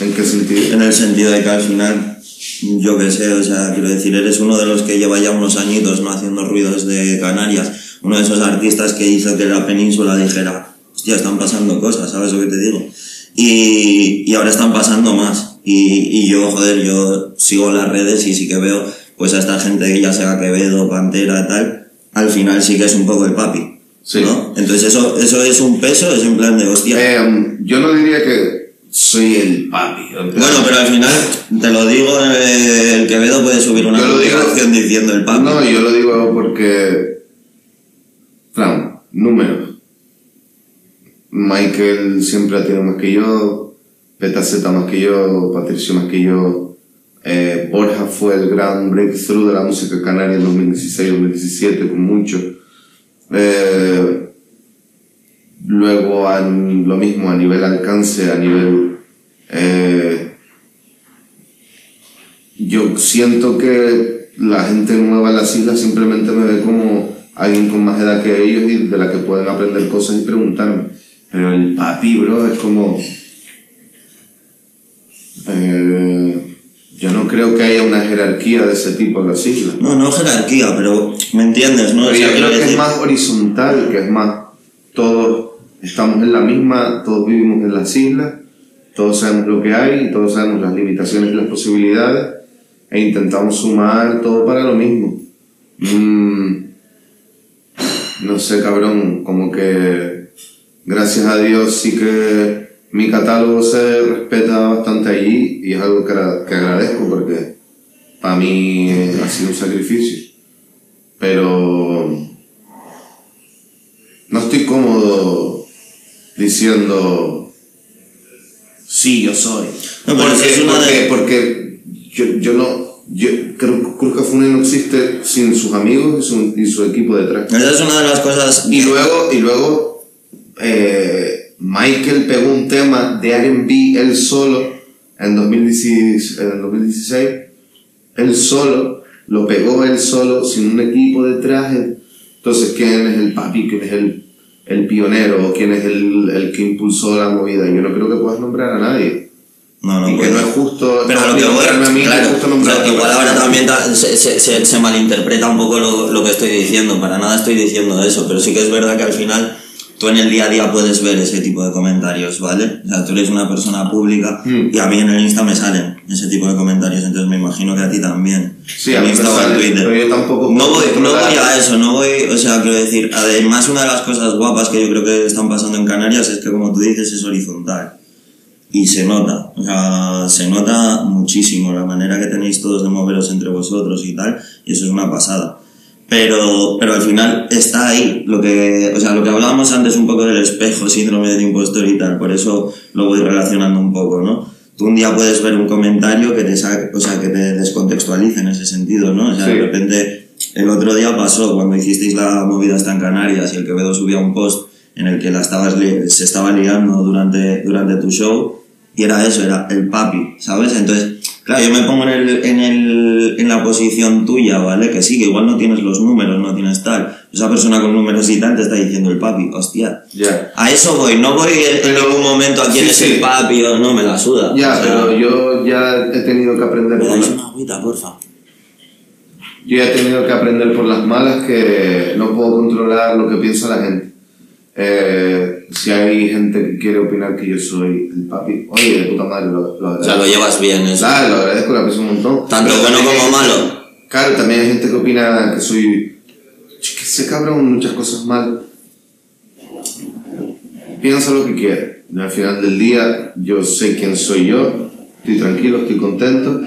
Speaker 2: ¿En qué sentido?
Speaker 1: en el sentido de que al final, yo qué sé, o sea, quiero decir, eres uno de los que lleva ya unos añitos no haciendo ruidos de Canarias, uno de esos artistas que hizo que la península dijera, hostia, están pasando cosas, ¿sabes lo que te digo? Y, y ahora están pasando más. Y, y yo, joder, yo sigo las redes y sí que veo, pues a esta gente que ya sea Quevedo, Pantera, tal, al final sí que es un poco el papi.
Speaker 2: Sí.
Speaker 1: ¿no? Entonces eso, eso es un peso, es en plan de hostia.
Speaker 2: Eh, yo no diría que soy el papi.
Speaker 1: Bueno, pero al final, te lo digo, eh, el Quevedo puede subir una publicación diciendo el papi.
Speaker 2: No, yo lo digo porque. Fran, números. Michael siempre ha tenido más que yo, Petaceta más que yo, Patricio más que yo. eh, Borja fue el gran breakthrough de la música canaria en 2016-2017, con mucho. Eh, luego, a- lo mismo a nivel alcance, a nivel. eh, yo siento que la gente nueva en las islas simplemente me ve como alguien con más edad que ellos y de la que pueden aprender cosas y preguntarme. Pero el papi, bro, es como... eh, yo no creo que haya una jerarquía de ese tipo en las islas.
Speaker 1: No, no jerarquía, pero me entiendes, ¿no? O
Speaker 2: Pero
Speaker 1: sea,
Speaker 2: yo creo que es más horizontal, que es más, todos estamos en la misma, todos vivimos en las islas, todos sabemos lo que hay, todos sabemos las limitaciones y las posibilidades, e intentamos sumar todo para lo mismo. Mm, no sé, cabrón, como que gracias a Dios sí que mi catálogo se respeta bastante allí y es algo que, que agradezco porque para mí ha sido un sacrificio. Pero no estoy cómodo diciendo sí yo soy
Speaker 1: No,
Speaker 2: porque,
Speaker 1: eso es una
Speaker 2: porque,
Speaker 1: de-
Speaker 2: porque yo, yo no yo creo que Cruz Cafune no existe sin sus amigos y su, y su equipo detrás.
Speaker 1: Esa es una de las cosas...
Speaker 2: y luego y luego eh, Michael pegó un tema de R&B él solo en 2016, en 2016, él solo, lo pegó él solo, sin un equipo detrás. Entonces, ¿quién es el papi? ¿Quién es el, el pionero? ¿O quién es el, el que impulsó la movida? Yo no creo que puedas nombrar a nadie.
Speaker 1: No, no
Speaker 2: y que
Speaker 1: puedo.
Speaker 2: no es justo
Speaker 1: Pero lo que voy,
Speaker 2: a mí,
Speaker 1: claro,
Speaker 2: no es justo nombrar
Speaker 1: igual ahora también ta- se, se, se, se malinterpreta un poco lo, lo que estoy diciendo, para nada estoy diciendo eso, pero sí que es verdad que al final tú en el día a día puedes ver ese tipo de comentarios, ¿vale? O sea, tú eres una persona pública
Speaker 2: Mm.
Speaker 1: y a mí en el Insta me salen ese tipo de comentarios, entonces me imagino que a ti también.
Speaker 2: Sí,
Speaker 1: en
Speaker 2: a mí
Speaker 1: Insta o en Twitter.
Speaker 2: pero yo tampoco
Speaker 1: No voy, no voy a eso, no voy, o sea, quiero decir, además una de las cosas guapas que yo creo que están pasando en Canarias es que como tú dices es horizontal y se nota, o sea, se nota muchísimo la manera que tenéis todos de moveros entre vosotros y tal, y eso es una pasada. Pero, pero al final está ahí, lo que, o sea, lo que hablábamos antes un poco del espejo, síndrome del impostor y tal, por eso lo voy relacionando un poco, ¿no? Tú un día puedes ver un comentario que te saque, o sea, que te descontextualice en ese sentido, ¿no? O sea,
Speaker 2: Sí.
Speaker 1: de repente, el otro día pasó cuando hicisteis la movida hasta en Canarias y el Quevedo subía un post en el que la estabas se estaba liando durante, durante tu show y era eso, era el papi, ¿sabes? Entonces, claro, yo me pongo en, el, en, el, en la posición tuya, ¿vale? Que sí, que igual no tienes los números, no tienes tal. Esa persona con números y tal te está diciendo el papi, hostia.
Speaker 2: Ya.
Speaker 1: A eso voy, no voy en, ningún momento a quién
Speaker 2: Sí,
Speaker 1: es
Speaker 2: sí.
Speaker 1: el papi o no, me la suda.
Speaker 2: Ya,
Speaker 1: O sea,
Speaker 2: pero yo ya he tenido que aprender
Speaker 1: ¿Me
Speaker 2: por
Speaker 1: dais una agüita, porfa?
Speaker 2: yo ya he tenido que aprender por las malas que no puedo controlar lo que piensa la gente. Eh, si hay gente que quiere opinar que yo soy el papi, oye, de puta madre, lo, lo
Speaker 1: O sea, lo llevas bien eso.
Speaker 2: Claro, lo agradezco, lo aprecio un montón.
Speaker 1: Tanto bueno como malo.
Speaker 2: Claro, también hay gente que opina que soy. Yo que sé, cabrón, muchas cosas mal. Piensa lo que quieras. Y al final del día, yo sé quién soy yo, estoy tranquilo, estoy contento,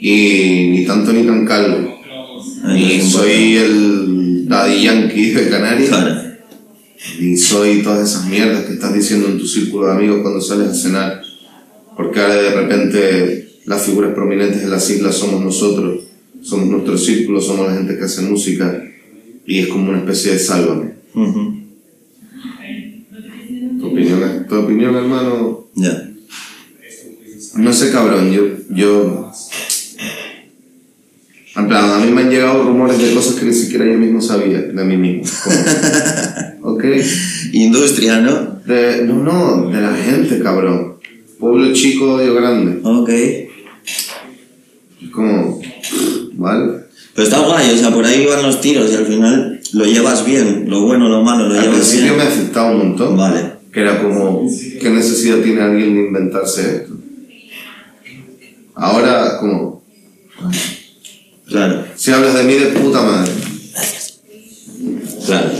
Speaker 2: y ni tanto ni tan calvo.
Speaker 1: Es
Speaker 2: soy el Daddy Yankee de Canarias,
Speaker 1: Claro.
Speaker 2: Ni soy todas esas mierdas que estás diciendo en tu círculo de amigos cuando sales a cenar. Porque ahora de repente las figuras prominentes de las islas somos nosotros, somos nuestro círculo, somos la gente que hace música y es como una especie de sálvame.
Speaker 1: Ujú.
Speaker 2: ¿Tu opinión, tu opinión hermano?
Speaker 1: Ya.
Speaker 2: No sé, cabrón, yo, yo... En plan, a mí me han llegado rumores de cosas que ni siquiera yo mismo sabía de mí mismo. Como, ok.
Speaker 1: Industria, ¿no?
Speaker 2: De, no, no, de la gente, cabrón. Pueblo chico, odio grande.
Speaker 1: Ok.
Speaker 2: Como, ¿vale?
Speaker 1: Pero está guay, o sea, por ahí van los tiros y al final lo llevas bien, lo bueno, lo malo, lo
Speaker 2: Al
Speaker 1: llevas
Speaker 2: principio
Speaker 1: bien.
Speaker 2: me afectaba un montón.
Speaker 1: Vale.
Speaker 2: Que era como, ¿qué necesidad tiene alguien de inventarse esto? Ahora, como,
Speaker 1: Claro,
Speaker 2: si hablas de mí de puta madre.
Speaker 1: claro.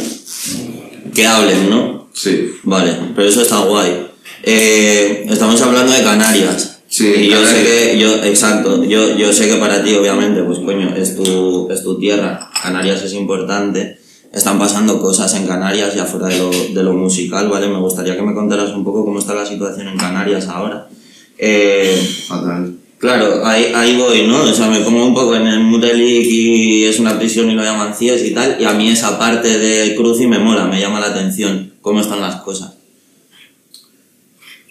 Speaker 1: Que hablen, ¿no?
Speaker 2: Sí.
Speaker 1: Vale, pero eso está guay. Eh, estamos hablando de Canarias.
Speaker 2: Sí,
Speaker 1: y yo sé que, yo, exacto, yo, yo sé que para ti, obviamente, pues coño, es tu, es tu tierra. Canarias es importante. Están pasando cosas en Canarias ya fuera de lo, de lo musical, ¿vale? Me gustaría que me contaras un poco cómo está la situación en Canarias ahora. Eh,
Speaker 2: Fatal.
Speaker 1: Claro, ahí, ahí voy, ¿no? O sea, me pongo un poco en el Mutelic y es una prisión y lo llaman CIES y tal, y a mí esa parte del cruci me mola, me llama la atención, cómo están las cosas.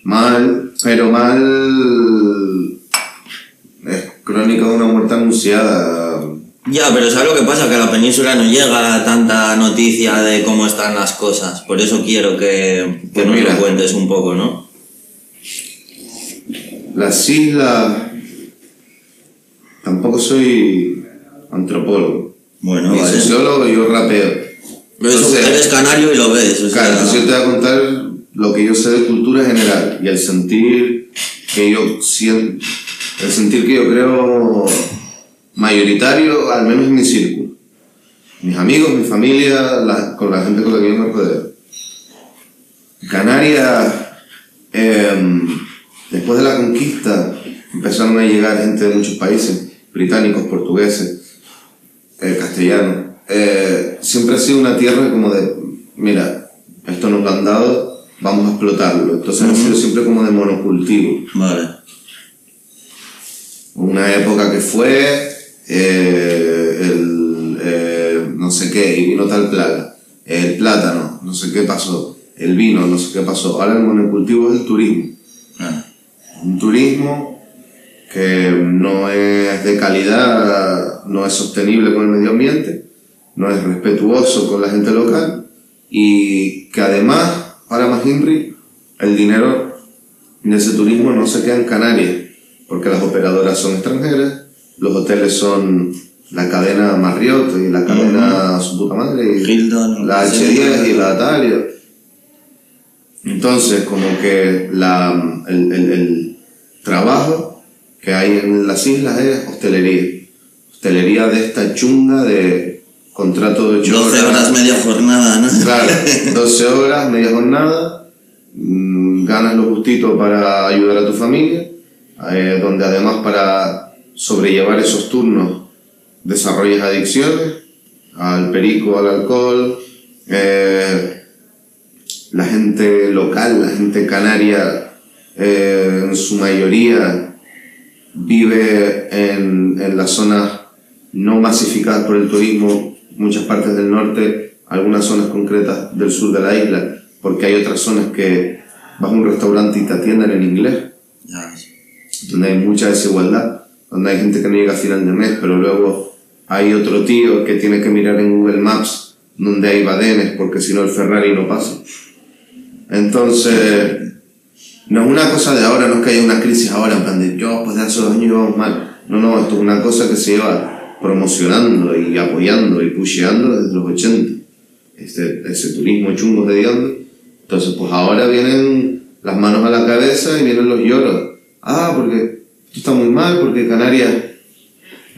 Speaker 2: Mal, pero mal. Es crónica de una muerte anunciada.
Speaker 1: Ya, pero ¿sabes lo que pasa? Que a la península no llega tanta noticia de cómo están las cosas, por eso quiero que, que
Speaker 2: Pues
Speaker 1: nos lo cuentes un poco, ¿no?
Speaker 2: Las islas. Tampoco soy antropólogo.
Speaker 1: Bueno,
Speaker 2: Ni
Speaker 1: vale.
Speaker 2: sociólogo, yo rapeo.
Speaker 1: Pero
Speaker 2: Entonces-
Speaker 1: eres canario y lo ves, o sea,
Speaker 2: Claro, entonces yo te voy a contar lo que yo sé de cultura general y el sentir que yo siento, el sentir que yo creo mayoritario, al menos en mi círculo. Mis amigos, mi familia, la- con la gente con la que yo me rodeo. Canarias, em, después de la conquista, empezaron a llegar gente de muchos países, británicos, portugueses, eh, castellano. Eh, siempre ha sido una tierra como de, mira, esto nos lo han dado, vamos a explotarlo. Entonces ha sido siempre como de monocultivo.
Speaker 1: Vale.
Speaker 2: Una época que fue eh, el, no sé qué, y vino tal plaga, el plátano, no sé qué pasó, el vino, no sé qué pasó. Ahora el monocultivo es el turismo.
Speaker 1: Ah,
Speaker 2: Un turismo que no es de calidad, no es sostenible con el medio ambiente, no es respetuoso con la gente local y que además, para Henry, el dinero de ese turismo no se queda en Canarias, porque las operadoras son extranjeras, los hoteles son la cadena Marriott y la cadena su puta madre, y
Speaker 1: Hilton,
Speaker 2: la
Speaker 1: sí.
Speaker 2: H10 y la tal. y- Entonces, como que la, el, el- el trabajo que hay en las islas es hostelería. Hostelería de esta chunga de contrato de 8
Speaker 1: 12 horas media jornada, ¿no?
Speaker 2: Claro, 12 horas, media jornada, mm, ganas lo justito para ayudar a tu familia, eh, donde además para sobrellevar esos turnos desarrollas adicciones al perico, al alcohol, eh, la gente local, la gente canaria, eh, en su mayoría vive en, en las zonas no masificadas por el turismo, muchas partes del norte, algunas zonas concretas del sur de la isla, porque hay otras zonas que vas a un restaurante y te atienden en inglés, donde hay mucha desigualdad, donde hay gente que no llega a final de mes, pero luego hay otro tío que tiene que mirar en Google Maps donde hay badenes, porque si no el Ferrari no pasa. Entonces, no es una cosa de ahora, no es que haya una crisis ahora, en plan de yo, pues de hace dos años vamos mal. No, no, esto es una cosa que se lleva promocionando y apoyando y pusheando desde los 80. Este, ese turismo chungo de Dios. Entonces, pues ahora vienen las manos a la cabeza y vienen los lloros. Ah, porque esto está muy mal, porque Canarias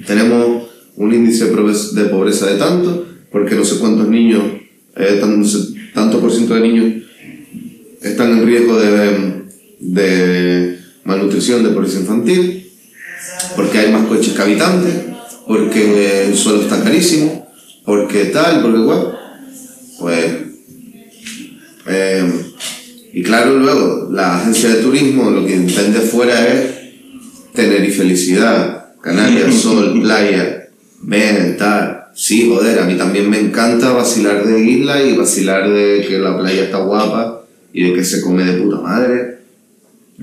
Speaker 2: tenemos un índice de pobreza- de tanto, porque no sé cuántos niños, eh, tan- no sé, tanto por ciento de niños están en riesgo de, de malnutrición, de pobreza infantil, porque hay más coches que habitantes, porque el suelo está carísimo, porque tal, porque cual. Pues. eh, y claro, luego, la agencia de turismo lo que intende fuera es tener y felicidad, Canarias, sol, playa, ven, tal. Sí, joder, a mí también me encanta vacilar de isla y vacilar de que la playa está guapa y de que se come de puta madre.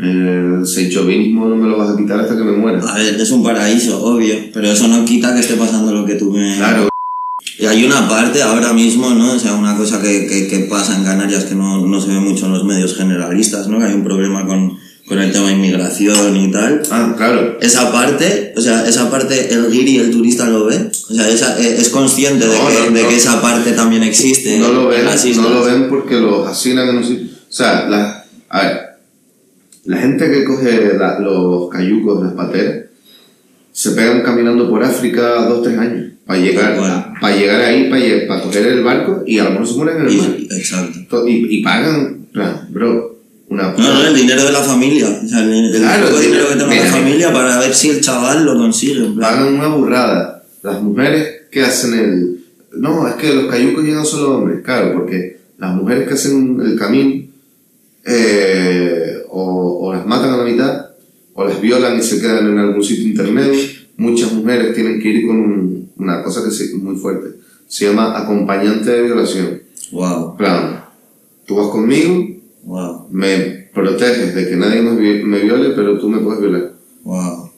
Speaker 2: El senchovinismo no me lo vas a quitar hasta que me muera.
Speaker 1: A ver, es un paraíso, obvio, pero eso no quita que esté pasando lo que tú me...
Speaker 2: Claro,
Speaker 1: Y hay una parte ahora mismo, ¿no? O sea, una cosa que, que, que pasa en Canarias que no, no se ve mucho en los medios generalistas, ¿no? Que hay un problema con, con el tema de inmigración y tal.
Speaker 2: ah, claro.
Speaker 1: Esa parte, o sea, esa parte el guiri, el turista lo ve. O sea, esa- eh, es consciente de,
Speaker 2: No,
Speaker 1: que,
Speaker 2: no,
Speaker 1: de que esa parte también existe.
Speaker 2: No lo ven, no lo ven porque los hacinan en un sitio. O sea, la, a ver, la gente que coge la- los cayucos, las pateras, se pegan caminando por África dos, tres años para llegar,
Speaker 1: Bueno.
Speaker 2: para llegar ahí, para, para coger el barco y a lo mejor se mueren en el mar.
Speaker 1: Y- exacto.
Speaker 2: To- Y, y pagan, plan, bro, una
Speaker 1: No, no, el dinero de la familia. O sea, el,
Speaker 2: Claro, el
Speaker 1: dinero que tenga la familia para ver si el chaval lo consigue. plan.
Speaker 2: pagan una burrada. Las mujeres que hacen el... No, es que los cayucos llegan solo hombres, claro, porque las mujeres que hacen el camino eh, o, o las matan a la mitad o las violan y se quedan en algún sitio intermedio. Muchas mujeres tienen que ir con un- una cosa que es muy fuerte. Se llama acompañante de violación.
Speaker 1: Wow,
Speaker 2: plan, tú vas conmigo,
Speaker 1: wow,
Speaker 2: me proteges de que nadie me viole, pero tú me puedes violar.
Speaker 1: wow.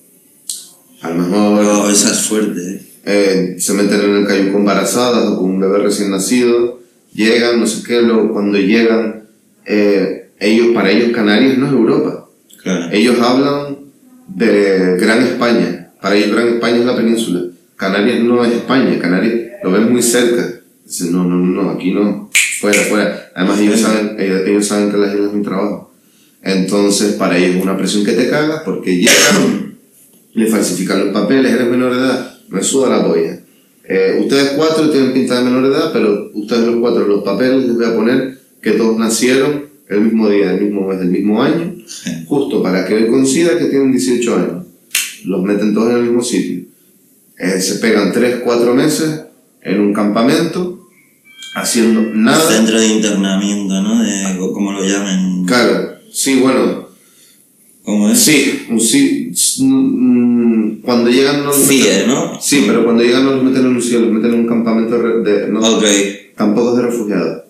Speaker 2: A lo mejor...
Speaker 1: Wow, esa es fuerte, eh.
Speaker 2: eh, se meten en el cayuco embarazadas o con un bebé recién nacido, llegan, no sé qué, luego cuando llegan, eh, ellos, para ellos Canarias no es Europa.
Speaker 1: Claro.
Speaker 2: Ellos hablan de Gran España, para ellos Gran España es la península. Canarias no es España, Canarias lo ven muy cerca. Dicen, no, no, no, aquí no, fuera, fuera. Además ellos saben, ellos, ellos saben que las islas es un trabajo. Entonces para ellos es una presión que te cagas porque llegan, le falsifican los papeles, eres menor de edad, me suda la polla. Eh, ustedes cuatro tienen pinta de menor de edad, pero ustedes los cuatro, los papeles les voy a poner que todos nacieron el mismo día, el mismo mes, el mismo año, justo para que él coincida que tienen 18 años. Los meten todos en el mismo sitio. Eh, se pegan 3, 4 meses en un campamento, haciendo nada.
Speaker 1: Centro de internamiento, ¿no? De, como lo llamen.
Speaker 2: Claro, sí, bueno,
Speaker 1: ¿Cómo es?
Speaker 2: sí, sí, mm, cuando llegan no los
Speaker 1: FIE,
Speaker 2: meten-
Speaker 1: ¿no?
Speaker 2: Sí, pero cuando llegan no los meten en un cielo, los meten en un campamento de, no,
Speaker 1: Ok.
Speaker 2: tampoco es de refugiados.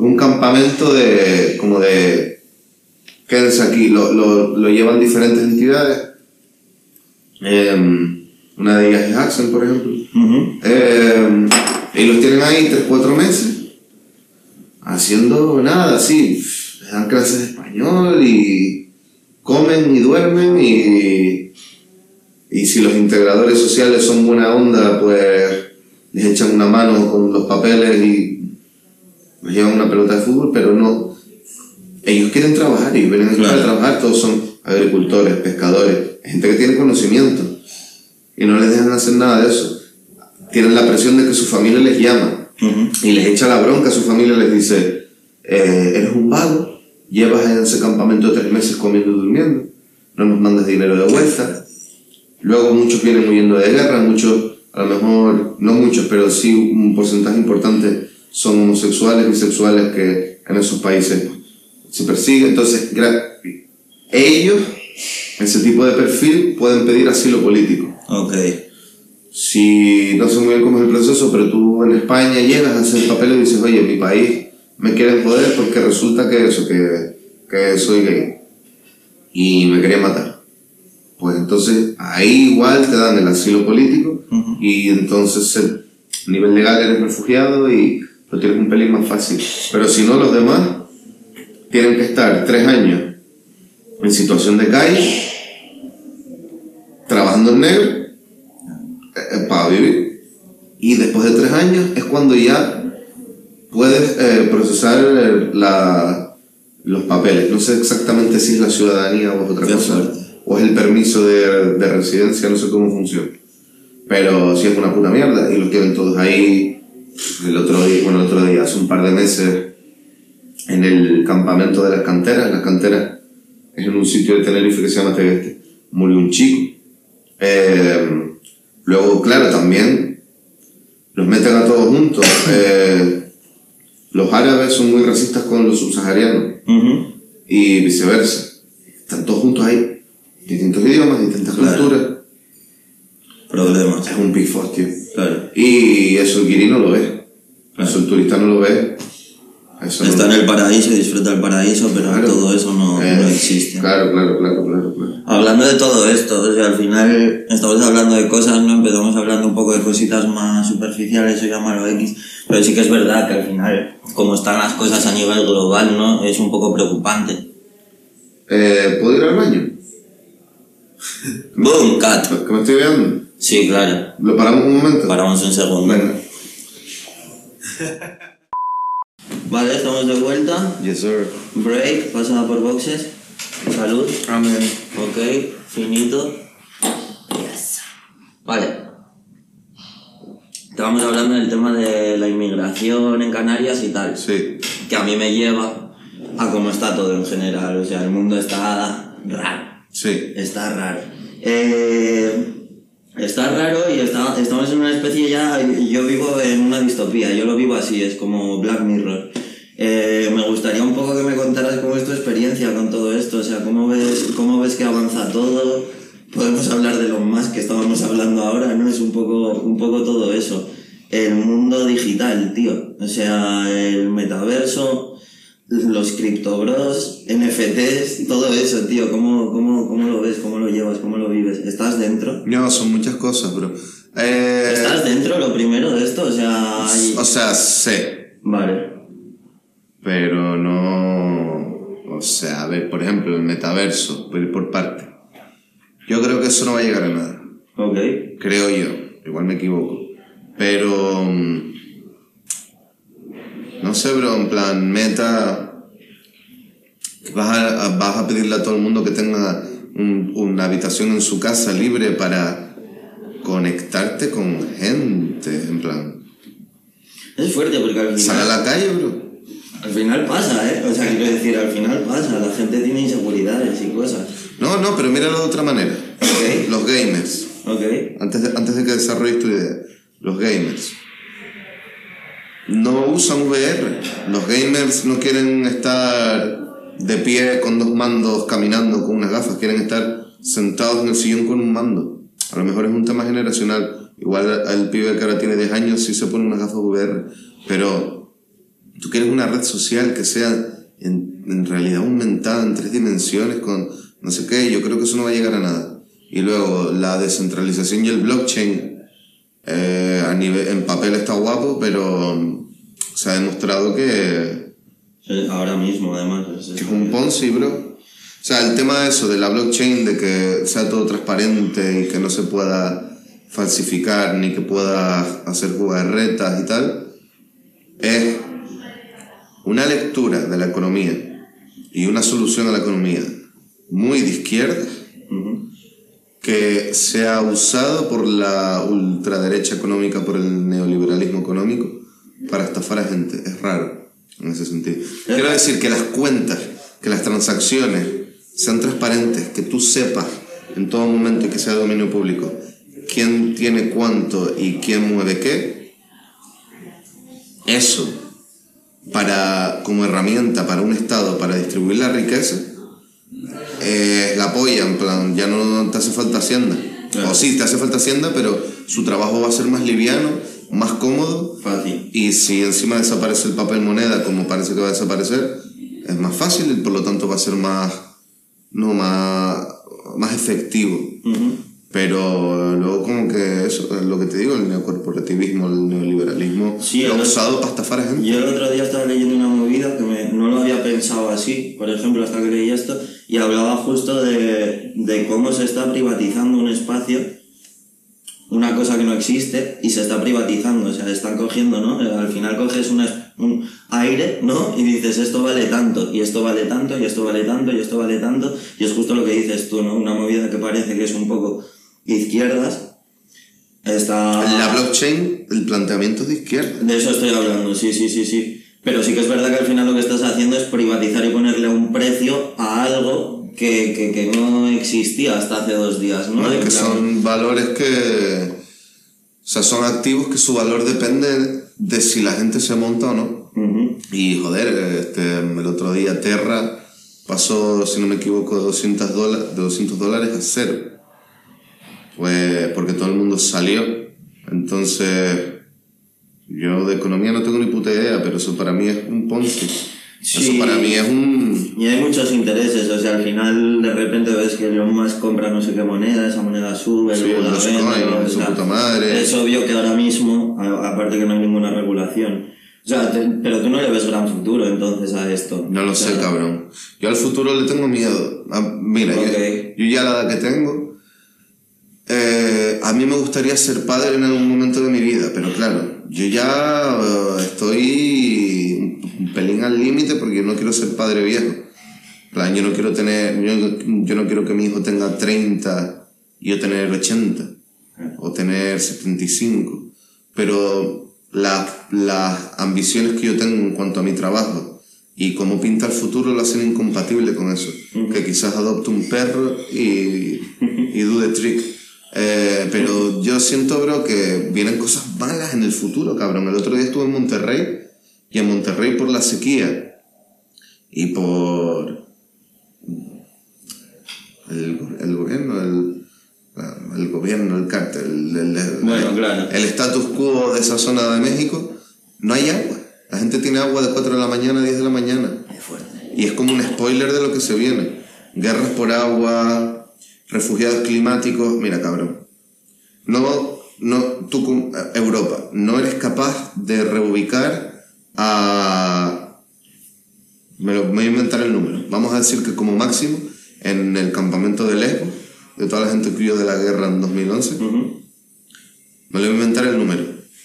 Speaker 2: Un campamento de, como de, quédense aquí, lo, lo, lo llevan diferentes entidades. Em, una de ellas es Axel, por ejemplo.
Speaker 1: Ujú.
Speaker 2: Em, y los tienen ahí 3-4 meses haciendo nada, así. Les dan clases de español y comen y duermen y, y si los integradores sociales son buena onda, pues les echan una mano con los papeles y les llevan una pelota de fútbol, pero no. Ellos quieren trabajar y vienen
Speaker 1: Claro.
Speaker 2: para trabajar, todos son agricultores, pescadores, gente que tiene conocimiento y no les dejan hacer nada de eso. Tienen la presión de que su familia les llama
Speaker 1: Ujú.
Speaker 2: y les echa la bronca, su familia les dice, eh, eres un vago, llevas en ese campamento tres meses comiendo y durmiendo, no nos mandas dinero de vuelta. Luego muchos vienen huyendo de guerra, muchos, a lo mejor, no muchos, pero sí un porcentaje importante son homosexuales, bisexuales que en esos países se persiguen. Entonces, ellos, ese tipo de perfil, pueden pedir asilo político
Speaker 1: Ok.
Speaker 2: si no sé muy bien cómo es el proceso, pero tú en España llegas a hacer papel y dices, oye, mi país me quieren joder porque resulta que eso, que, que soy gay y me querían matar. Pues entonces ahí igual te dan el asilo político
Speaker 1: Ujú.
Speaker 2: y entonces a nivel legal eres refugiado y lo tienes un pelín más fácil. Pero si no, los demás tienen que estar tres años en situación de calle, trabajando en negro eh, para vivir. Y después de tres años es cuando ya puedes eh, procesar eh, la, los papeles. No sé exactamente si es la ciudadanía o es otra cosa.
Speaker 1: fuerte.
Speaker 2: O es el permiso de, de residencia, no sé cómo funciona. Pero sí es una puta mierda y los tienen todos ahí. El otro día, bueno, el otro día, hace un par de meses, en el campamento de las canteras. Las canteras es en un sitio de Tenerife que se llama Tegueste. Murió un chico. Eh, luego, claro, también los meten a todos juntos. Eh, los árabes son muy racistas con los subsaharianos
Speaker 1: Ujú.
Speaker 2: y viceversa. Están todos juntos ahí. Distintos idiomas, distintas
Speaker 1: Claro.
Speaker 2: culturas.
Speaker 1: Problemas.
Speaker 2: Es un pifos, tío.
Speaker 1: Claro.
Speaker 2: Y eso el guiri no lo ve.
Speaker 1: Claro.
Speaker 2: Eso el turista no lo ve. Eso no
Speaker 1: Está
Speaker 2: lo-
Speaker 1: en el paraíso y disfruta el paraíso, pero
Speaker 2: Claro.
Speaker 1: todo eso no,
Speaker 2: Eh,
Speaker 1: no existe.
Speaker 2: Claro, claro, claro, claro, claro.
Speaker 1: Hablando de todo esto, o sea, al final estamos hablando de cosas, ¿no? Empezamos hablando un poco de cositas más superficiales o llamarlo X, pero sí que es verdad que al final, como están las cosas a nivel global, ¿no? Es un poco preocupante.
Speaker 2: Eh, ¿Puedo ir al baño?
Speaker 1: ¡Boom! ¡Cat!
Speaker 2: ¿Que me estoy viendo?
Speaker 1: Sí, claro.
Speaker 2: ¿Lo paramos un momento?
Speaker 1: Paramos un segundo.
Speaker 2: Venga.
Speaker 1: Vale, estamos de vuelta.
Speaker 2: Yes, sir.
Speaker 1: Break, pasada por boxes. Salud.
Speaker 2: Amén.
Speaker 1: Ok, finito. Yes. Vale. Estábamos hablando del tema de la inmigración en Canarias y tal.
Speaker 2: Sí.
Speaker 1: Que a mí me lleva a cómo está todo en general. O sea, el mundo está raro.
Speaker 2: Sí.
Speaker 1: Está raro. Eh, está raro y está- estamos en una especie ya. Yo vivo en una distopía, yo lo vivo así, es como Black Mirror. Eh, me gustaría un poco que me contaras cómo es tu experiencia con todo esto, o sea, cómo ves, cómo ves que avanza todo. Podemos hablar de lo más que estábamos hablando ahora, ¿no? Es un poco, un poco todo eso. El mundo digital, tío. O sea, el metaverso, los criptobros, NFTs, todo eso, tío. ¿Cómo, cómo, ¿Cómo lo ves? ¿Cómo lo llevas? ¿Cómo lo vives? ¿Estás dentro?
Speaker 2: No, son muchas cosas, bro. Eh,
Speaker 1: ¿Estás dentro lo primero de esto? O sea, hay-
Speaker 2: o sea, sé,
Speaker 1: Vale.
Speaker 2: pero no... O sea, a ver, por ejemplo, el metaverso, por ir por parte. Yo creo que eso no va a llegar a nada.
Speaker 1: Ok.
Speaker 2: Creo yo. Igual me equivoco. Pero... No sé, bro, en plan, meta... Vas a, vas a pedirle a todo el mundo que tenga un- una habitación en su casa libre para conectarte con gente, en plan...
Speaker 1: Es fuerte porque al
Speaker 2: Sal a
Speaker 1: final,
Speaker 2: la calle, bro.
Speaker 1: al final pasa, ¿eh? O sea, quiero decir, al final pasa. La gente tiene inseguridades y cosas.
Speaker 2: No, no, pero míralo de otra manera.
Speaker 1: Ok.
Speaker 2: Los gamers.
Speaker 1: Ok.
Speaker 2: Antes de, antes de que desarrolles tu idea. Los gamers. No usan VR. Los gamers no quieren estar de pie con dos mandos caminando con unas gafas. Quieren estar sentados en el sillón con un mando. A lo mejor es un tema generacional. Igual al pibe que ahora tiene 10 años sí se pone unas gafas VR. Pero Tú quieres una red social que sea en, en realidad aumentada en tres dimensiones con no sé qué, yo creo que eso no va a llegar a nada. Y luego la descentralización y el blockchain eh, a nivel, en papel está guapo, pero se ha demostrado que,
Speaker 1: Ahora mismo, además. es-
Speaker 2: que es un Ponzi, bro. O sea, el tema de eso, de la blockchain, de que sea todo transparente y que no se pueda falsificar ni que pueda hacer jugarretas y tal, es una lectura de la economía y una solución a la economía muy de izquierda que se ha usado por la ultraderecha económica, por el neoliberalismo económico, para estafar a gente. Es raro en ese sentido. Quiero decir que las cuentas, que las transacciones sean transparentes, que tú sepas en todo momento y que sea dominio público quién tiene cuánto y quién mueve qué. Eso, para, como herramienta para un Estado para distribuir la riqueza, eh, la apoya, en plan, ya no te hace falta Hacienda.
Speaker 1: Claro.
Speaker 2: O sí, te hace falta Hacienda, pero su trabajo va a ser más liviano, más cómodo.
Speaker 1: Fácil.
Speaker 2: Y si encima desaparece el papel moneda, como parece que va a desaparecer, es más fácil y por lo tanto va a ser más, no, más, más efectivo.
Speaker 1: Ujú.
Speaker 2: Pero luego como que eso, es lo que te digo, el neocorporativismo, el neoliberalismo,
Speaker 1: Sí,
Speaker 2: lo ha usado para estafar a gente.
Speaker 1: Yo el otro día estaba leyendo una movida que me- no lo había pensado así, por ejemplo, hasta que leí esto, y hablaba justo de, de cómo se está privatizando un espacio, una cosa que no existe, y se está privatizando, o sea, están cogiendo, ¿no? Al final coges una- un aire, ¿no? Y dices, esto vale tanto, y esto vale tanto, y esto vale tanto, y esto vale tanto, y es justo lo que dices tú, ¿no? Una movida que parece que es un poco izquierdas, está...
Speaker 2: La blockchain, el planteamiento de izquierda.
Speaker 1: De eso estoy hablando, sí, sí, sí, sí. Pero sí que es verdad que al final lo que estás haciendo es privatizar y ponerle un precio a algo que, que, que no existía hasta hace dos días, ¿no?
Speaker 2: que
Speaker 1: plan-
Speaker 2: son valores que. O sea, son activos que su valor depende de si la gente se monta o no.
Speaker 1: Ujú.
Speaker 2: Y joder, este, el otro día Terra pasó, si no me equivoco, de 200, dola- de 200 dólares a cero. Pues porque todo el mundo salió. Entonces, yo de economía no tengo ni puta idea, pero eso para mí es un ponzi.
Speaker 1: Sí.
Speaker 2: Eso para mí es un...
Speaker 1: Y hay muchos intereses, o sea, al final de repente ves que Elon Musk compra no sé qué moneda, esa moneda sube,
Speaker 2: Sí,
Speaker 1: luego la vende,
Speaker 2: coins,
Speaker 1: o
Speaker 2: su puta madre.
Speaker 1: Es obvio que ahora mismo, aparte que no hay ninguna regulación, o sea, te- pero tú no le ves gran futuro entonces a esto.
Speaker 2: No lo
Speaker 1: O
Speaker 2: sé, cabrón. Yo al futuro le tengo miedo. Ah, mira, yo- yo, ya la edad que tengo, eh, a mí me gustaría ser padre en algún momento de mi vida, pero claro, yo ya eh, estoy un pelín al límite porque yo no quiero ser padre viejo. Plan, yo no quiero tener, yo, yo no quiero que mi hijo tenga 30 y yo tener 80 o tener 75. Pero la- las ambiciones que yo tengo en cuanto a mi trabajo y cómo pinta el futuro lo hacen incompatible con eso. Que quizás adopte un perro y, y do the trick. Eh, pero yo siento, bro, que vienen cosas malas en el futuro, cabrón. El otro día estuve en Monterrey y en Monterrey por la sequía y por el, el gobierno, el, el gobierno, el cártel, el, el-
Speaker 1: Bueno, claro.
Speaker 2: el status quo de esa zona de México, no hay agua. La gente tiene agua de 4 de la mañana a 10 de la mañana.
Speaker 1: Es fuerte.
Speaker 2: Y es como un spoiler de lo que se viene. Guerras por agua, refugiados climáticos. Mira, cabrón. No, no, tú, eh, Europa, no eres capaz de reubicar a... Me, lo, me voy a inventar el número. Vamos a decir que como máximo, en el campamento de Lesbos, de toda la gente que huyó de la guerra en 2011,
Speaker 1: Ujú.
Speaker 2: me lo voy a inventar el número.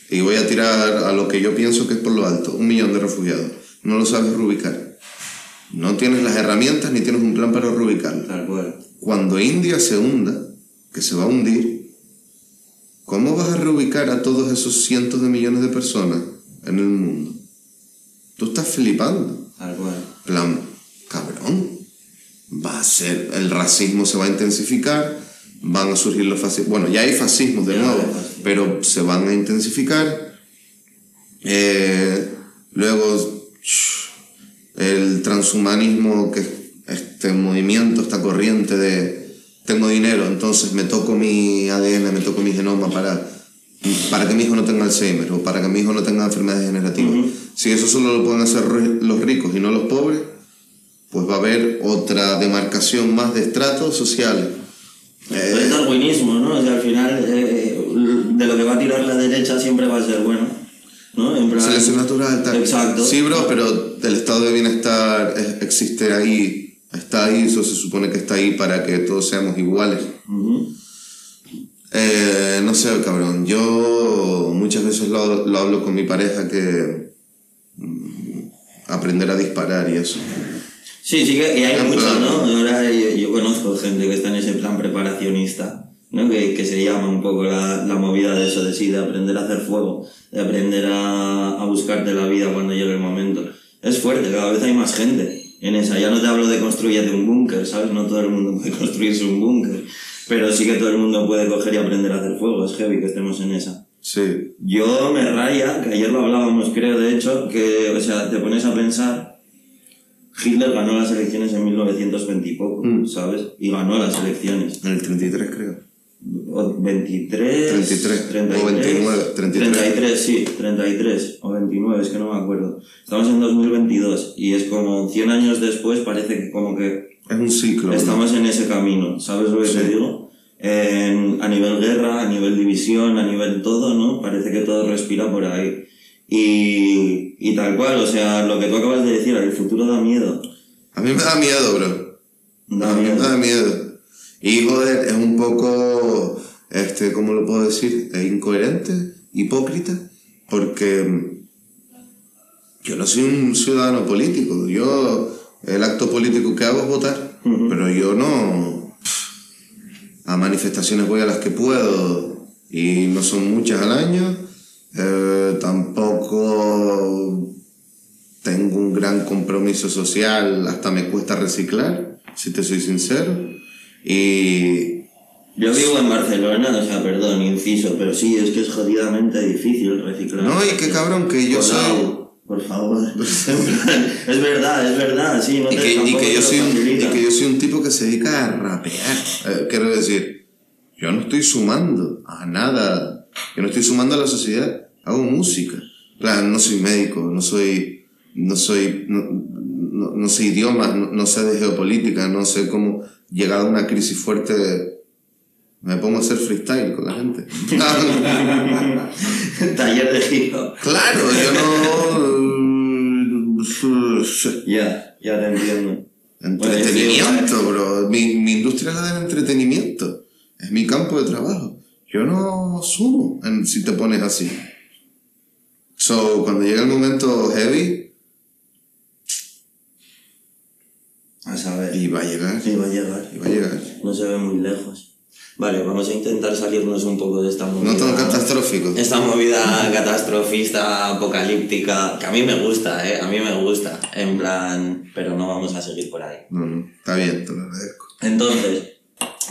Speaker 2: Y voy a tirar a lo que yo pienso que es por lo alto. Un millón de refugiados. No lo sabes reubicar. No tienes las herramientas ni tienes un plan para reubicarlo.
Speaker 1: Tal cual.
Speaker 2: Cuando India se hunda, que se va a hundir, ¿cómo vas a reubicar a todos esos cientos de millones de personas en el mundo? Tú estás flipando.
Speaker 1: Tal cual.
Speaker 2: plan, cabrón, va a ser, el racismo se va a intensificar, van a surgir los fascismos, bueno, ya hay fascismos de
Speaker 1: Ya
Speaker 2: nuevo,
Speaker 1: fascismo.
Speaker 2: pero se van a intensificar. Eh, luego, el transhumanismo, que es este movimiento, esta corriente de tengo dinero, entonces me toco mi ADN, me toco mi genoma para, para que mi hijo no tenga Alzheimer o para que mi hijo no tenga enfermedades degenerativas. si eso solo lo pueden hacer los ricos y no los pobres, pues va a haber otra demarcación más de estratos sociales.
Speaker 1: Es el darwinismo, ¿no? O sea, al final, eh, de lo que va a tirar la derecha siempre va a ser bueno, ¿no? En plan-
Speaker 2: Selección natural, tal.
Speaker 1: Exacto.
Speaker 2: Sí, bro, pero el estado de bienestar es- existe ahí, está ahí, eso se supone que está ahí para que todos seamos iguales.
Speaker 1: Ujú.
Speaker 2: Eh, no sé, cabrón. Yo muchas veces lo, lo hablo con mi pareja que mm, aprender a disparar y eso.
Speaker 1: Sí, sí que hay
Speaker 2: En
Speaker 1: mucho,
Speaker 2: plan-
Speaker 1: ¿no? Ahora yo, yo conozco gente que está en ese plan preparacionista, ¿no? Que, que se llama un poco la, la movida de eso, de sí, de aprender a hacer fuego, de aprender a, a buscarte la vida cuando llegue el momento. Es fuerte, cada vez hay más gente en esa. Ya no te hablo de construirte un búnker, ¿sabes? No todo el mundo puede construirse un búnker, pero sí que todo el mundo puede coger y aprender a hacer fuego. Es heavy que estemos en esa.
Speaker 2: Sí.
Speaker 1: Yo me raya, que ayer lo hablábamos, creo, de hecho, que, o sea, te pones a pensar, Hitler ganó las elecciones en 1920 y poco,
Speaker 2: Mm.
Speaker 1: ¿sabes? Y ganó las elecciones.
Speaker 2: En el 33 creo.
Speaker 1: O 23...
Speaker 2: 33,
Speaker 1: 33,
Speaker 2: o 29, 33.
Speaker 1: 33, sí, 33 o 29, es que no me acuerdo. Estamos en 2022 y es como 100 años después parece que como que
Speaker 2: Es un ciclo. ¿no?
Speaker 1: Estamos en ese camino, ¿sabes lo que
Speaker 2: Sí.
Speaker 1: te digo? En- a nivel guerra, a nivel división, a nivel todo, ¿no? Parece que todo respira por ahí. Y, y tal cual, o sea, lo que tú acabas de decir, el futuro da miedo.
Speaker 2: A mí me da miedo, bro.
Speaker 1: Da
Speaker 2: a mí me
Speaker 1: miedo.
Speaker 2: da miedo. Y joder, es un poco, este, ¿cómo lo puedo decir? Es incoherente, hipócrita, porque yo no soy un ciudadano político. Yo, el acto político que hago es votar, pero yo no. A manifestaciones voy a las que puedo y no son muchas al año. Eh, tampoco tengo un gran compromiso social, hasta me cuesta reciclar, si te soy sincero. Y
Speaker 1: Yo vivo en Barcelona, o sea, perdón, inciso, pero sí, es que es jodidamente difícil reciclar.
Speaker 2: No, y qué cabrón, que yo soy-
Speaker 1: Por favor. Es verdad, es verdad, sí, no
Speaker 2: y que, y que yo soy un, y que yo soy un tipo que se dedica a rapear. Eh, quiero decir, yo no estoy sumando a nada. Yo no estoy sumando a la sociedad. Hago música. Plan, no soy médico, no soy, no soy, no, no, no sé idiomas, no, no sé de geopolítica, no sé cómo llegar a una crisis fuerte. Me pongo a hacer freestyle con la gente.
Speaker 1: Taller de giro.
Speaker 2: claro, yo no.
Speaker 1: Ya, ya te entiendo.
Speaker 2: Entretenimiento, bro. Mi, mi industria es la del entretenimiento. Es mi campo de trabajo. Yo no sumo en- si te pones así. So, cuando llega el momento heavy,
Speaker 1: A saber.
Speaker 2: y va a llegar,
Speaker 1: Sí, va a llegar.
Speaker 2: y va a llegar.
Speaker 1: No se ve muy lejos. Vale, vamos a intentar salirnos un poco de esta movida.
Speaker 2: No tan catastrófico.
Speaker 1: Esta movida catastrofista, apocalíptica, que a mí me gusta, ¿eh? A mí me gusta. En plan, pero no vamos a seguir por ahí.
Speaker 2: No, no, está bien, te lo agradezco.
Speaker 1: Entonces,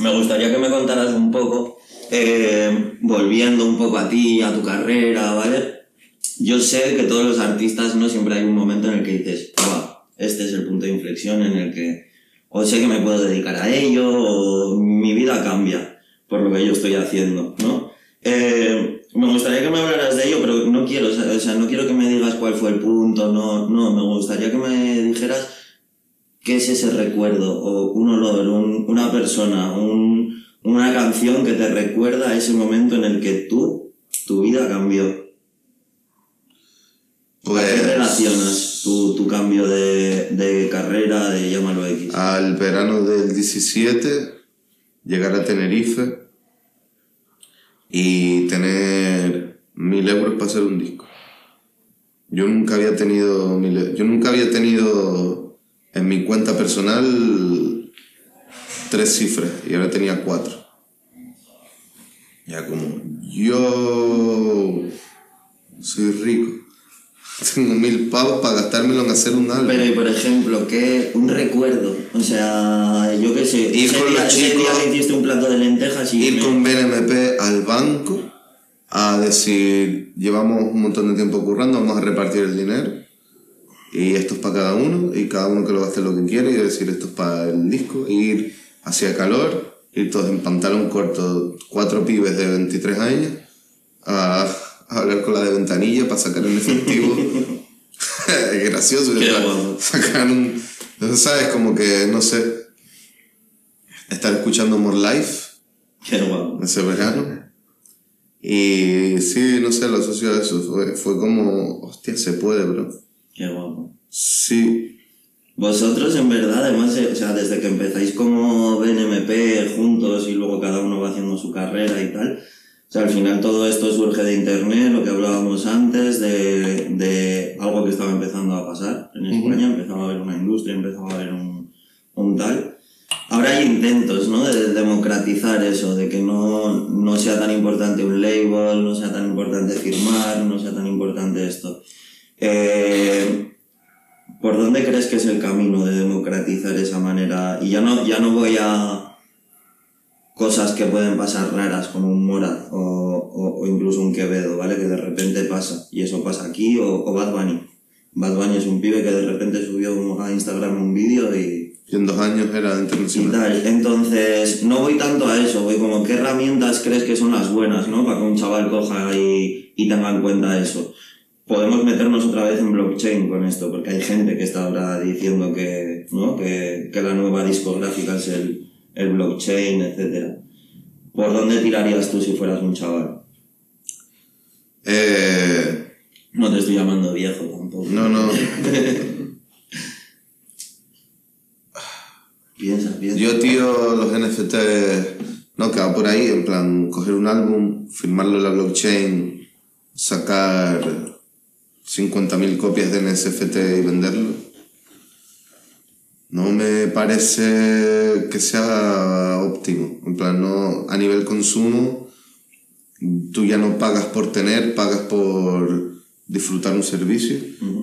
Speaker 1: me gustaría que me contaras un poco, eh, volviendo un poco a ti, a tu carrera, ¿vale? Yo sé que todos los artistas, ¿no? Siempre hay un momento en el que dices, "Buah, este es el punto de inflexión en el que o sé que me puedo dedicar a ello, o mi vida cambia por lo que yo estoy haciendo, ¿no? Eh, me gustaría que me hablaras de ello, pero no quiero, o sea, no quiero que me digas cuál fue el punto, no, no, me gustaría que me dijeras qué es ese recuerdo, o un olor, un- una persona, un- una canción que te recuerda a ese momento en el que tú, tu vida cambió. ¿A
Speaker 2: Pues
Speaker 1: qué relacionas tu, tu cambio de, de carrera, de llámalo X?
Speaker 2: al verano del 17, llegar a Tenerife y tener mil euros para hacer un disco. Yo nunca había tenido mil e- yo nunca había tenido en mi cuenta personal tres cifras y ahora tenía cuatro. Ya como yo soy rico. Tengo mil pavos para gastármelo en hacer un álbum.
Speaker 1: Pero, y por ejemplo, ¿qué? Un recuerdo. O sea, yo qué sé.
Speaker 2: Ir
Speaker 1: ese
Speaker 2: con
Speaker 1: día,
Speaker 2: los
Speaker 1: día
Speaker 2: chicos,
Speaker 1: que hiciste un plato de lentejas y...
Speaker 2: ir
Speaker 1: me-
Speaker 2: con BNMP al banco a decir, llevamos un montón de tiempo currando, vamos a repartir el dinero y esto es para cada uno y cada uno que lo gaste lo que quiere y decir esto es para el disco, ir hacia calor, ir todos en pantalón corto, cuatro pibes de 23 años a hablar con la de ventanilla para sacar el efectivo. es gracioso. Sacar un. ¿sabes? Como que, no sé. Estar escuchando More Life
Speaker 1: Qué guapo.
Speaker 2: ese verano. Y sí, no sé, lo asocio a eso. Fue, fue como. Hostia, se puede, bro.
Speaker 1: Qué guapo.
Speaker 2: Sí.
Speaker 1: Vosotros, en verdad, además, eh, o sea, desde que empezáis como BNMP juntos y luego cada uno va haciendo su carrera y tal, sea, al final todo esto surge de internet, lo que hablábamos antes, de, de algo que estaba empezando a pasar en España, empezaba a haber una industria, empezaba a haber un, un tal. Ahora hay intentos, ¿no? De democratizar eso, de que no, no sea tan importante un label, no sea tan importante firmar, no sea tan importante esto. Eh, ¿Por dónde crees que es el camino de democratizar esa manera? Y ya no, ya no voy a cosas que pueden pasar raras como un Mora o, o- o incluso un Quevedo, ¿vale? Que de repente pasa. Y eso pasa aquí o, o Bad Bunny. Bad Bunny es un pibe que de repente subió a Instagram un vídeo y,
Speaker 2: Y en dos años era
Speaker 1: y
Speaker 2: internacional.
Speaker 1: tal. Entonces, no voy tanto a eso, voy como qué herramientas crees que son las buenas, ¿no? Para que un chaval coja y, y tenga en cuenta eso. Podemos meternos otra vez en blockchain con esto, porque hay gente que está ahora diciendo que, ¿no? que, que la nueva discográfica es el, el blockchain, etc. ¿Por dónde tirarías tú si fueras un chaval?
Speaker 2: Eh,
Speaker 1: No te estoy llamando viejo tampoco.
Speaker 2: no, no.
Speaker 1: Piensa, piensa.
Speaker 2: Yo, tío, los NFT, no, que va por ahí, en plan, coger un álbum, firmarlo en la blockchain, sacar 50.000 copias de NFT y venderlo. No me parece que sea óptimo. En plan, no, a nivel consumo, tú ya no pagas por tener, pagas por disfrutar un servicio.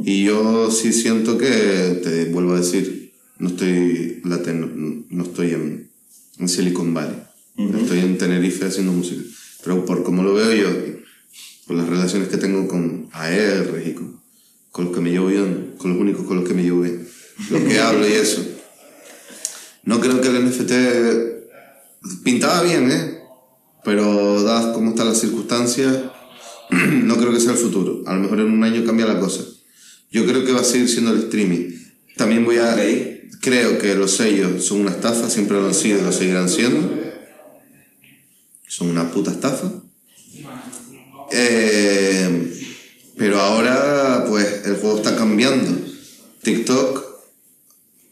Speaker 2: Y yo sí siento que, te vuelvo a decir, no estoy, la ten- no estoy en, en Silicon Valley. Estoy en Tenerife haciendo música. Pero por como lo veo yo, por las relaciones que tengo con AR y con, con los que me llevo bien, con los únicos con los que me llevo bien, lo que hablo y eso. No creo que el NFT pintaba bien, ¿eh? Pero dadas cómo están las circunstancias, no creo que sea el futuro. A lo mejor en un año cambia la cosa. Yo creo que va a seguir siendo el streaming. También voy a... Creo que los sellos son una estafa, siempre lo han sido y lo seguirán siendo. Son una puta estafa. Eh, pero ahora, pues, el juego está cambiando. TikTok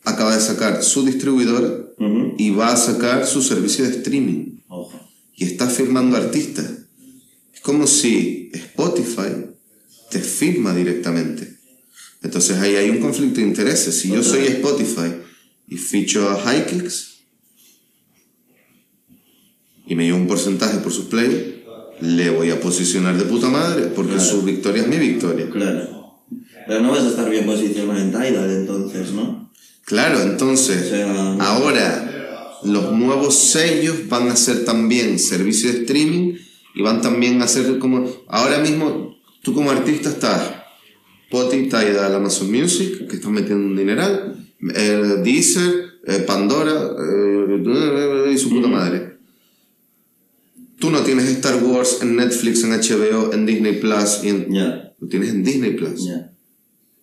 Speaker 2: acaba de sacar su distribuidor
Speaker 1: Ujú.
Speaker 2: y va a sacar su servicio de streaming.
Speaker 1: Ojo.
Speaker 2: Y está firmando artistas. Es como si Spotify te firma directamente. Entonces ahí hay un conflicto de intereses. Si yo soy Spotify y ficho a Hikix y me llevo un porcentaje por sus play, le voy a posicionar de puta madre porque
Speaker 1: Claro.
Speaker 2: su victoria es mi victoria.
Speaker 1: Claro. Pero no vas a estar bien posicionado en Tidal entonces, ¿no?
Speaker 2: Claro, entonces ahora los nuevos sellos van a ser también servicios de streaming y van también a ser como ahora mismo tú como artista estás Spotify, Tidal, Amazon Music que están metiendo un dineral, eh, Deezer, eh, Pandora eh, y su puta madre. Tú no tienes Star Wars en Netflix, en HBO, en Disney Plus y en,
Speaker 1: Ya,
Speaker 2: lo tienes en Disney Plus.
Speaker 1: ya.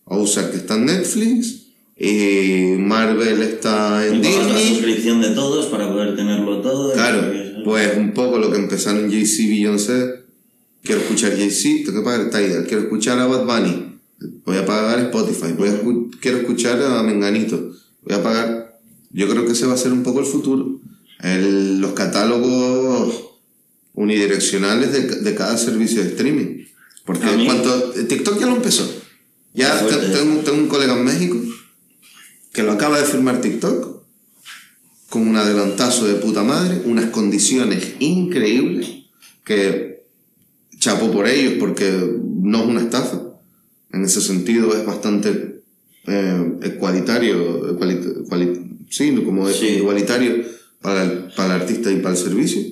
Speaker 2: Ozark está en Netflix y Marvel está en
Speaker 1: Y pagas la
Speaker 2: Disney.
Speaker 1: suscripción de todos para poder tenerlo todo.
Speaker 2: Claro, pues un poco lo que empezaron Jay-Z y Beyoncé. Quiero escuchar Jay-Z, tengo que pagar Tidal. Quiero escuchar a Bad Bunny, voy a pagar Spotify. Voy a escu- quiero escuchar a Menganito, voy a pagar. Yo creo que ese va a ser un poco el futuro. El- los catálogos unidireccionales de, de cada servicio de streaming. Porque en cuanto TikTok ya lo empezó. Ya tengo, tengo un colega en México que lo acaba de firmar TikTok con un adelantazo de puta madre, unas condiciones increíbles que chapo por ellos porque no es una estafa. En ese sentido es bastante eh, ecualitario, sí, como es
Speaker 1: Sí.
Speaker 2: igualitario para el, para el artista y para el servicio.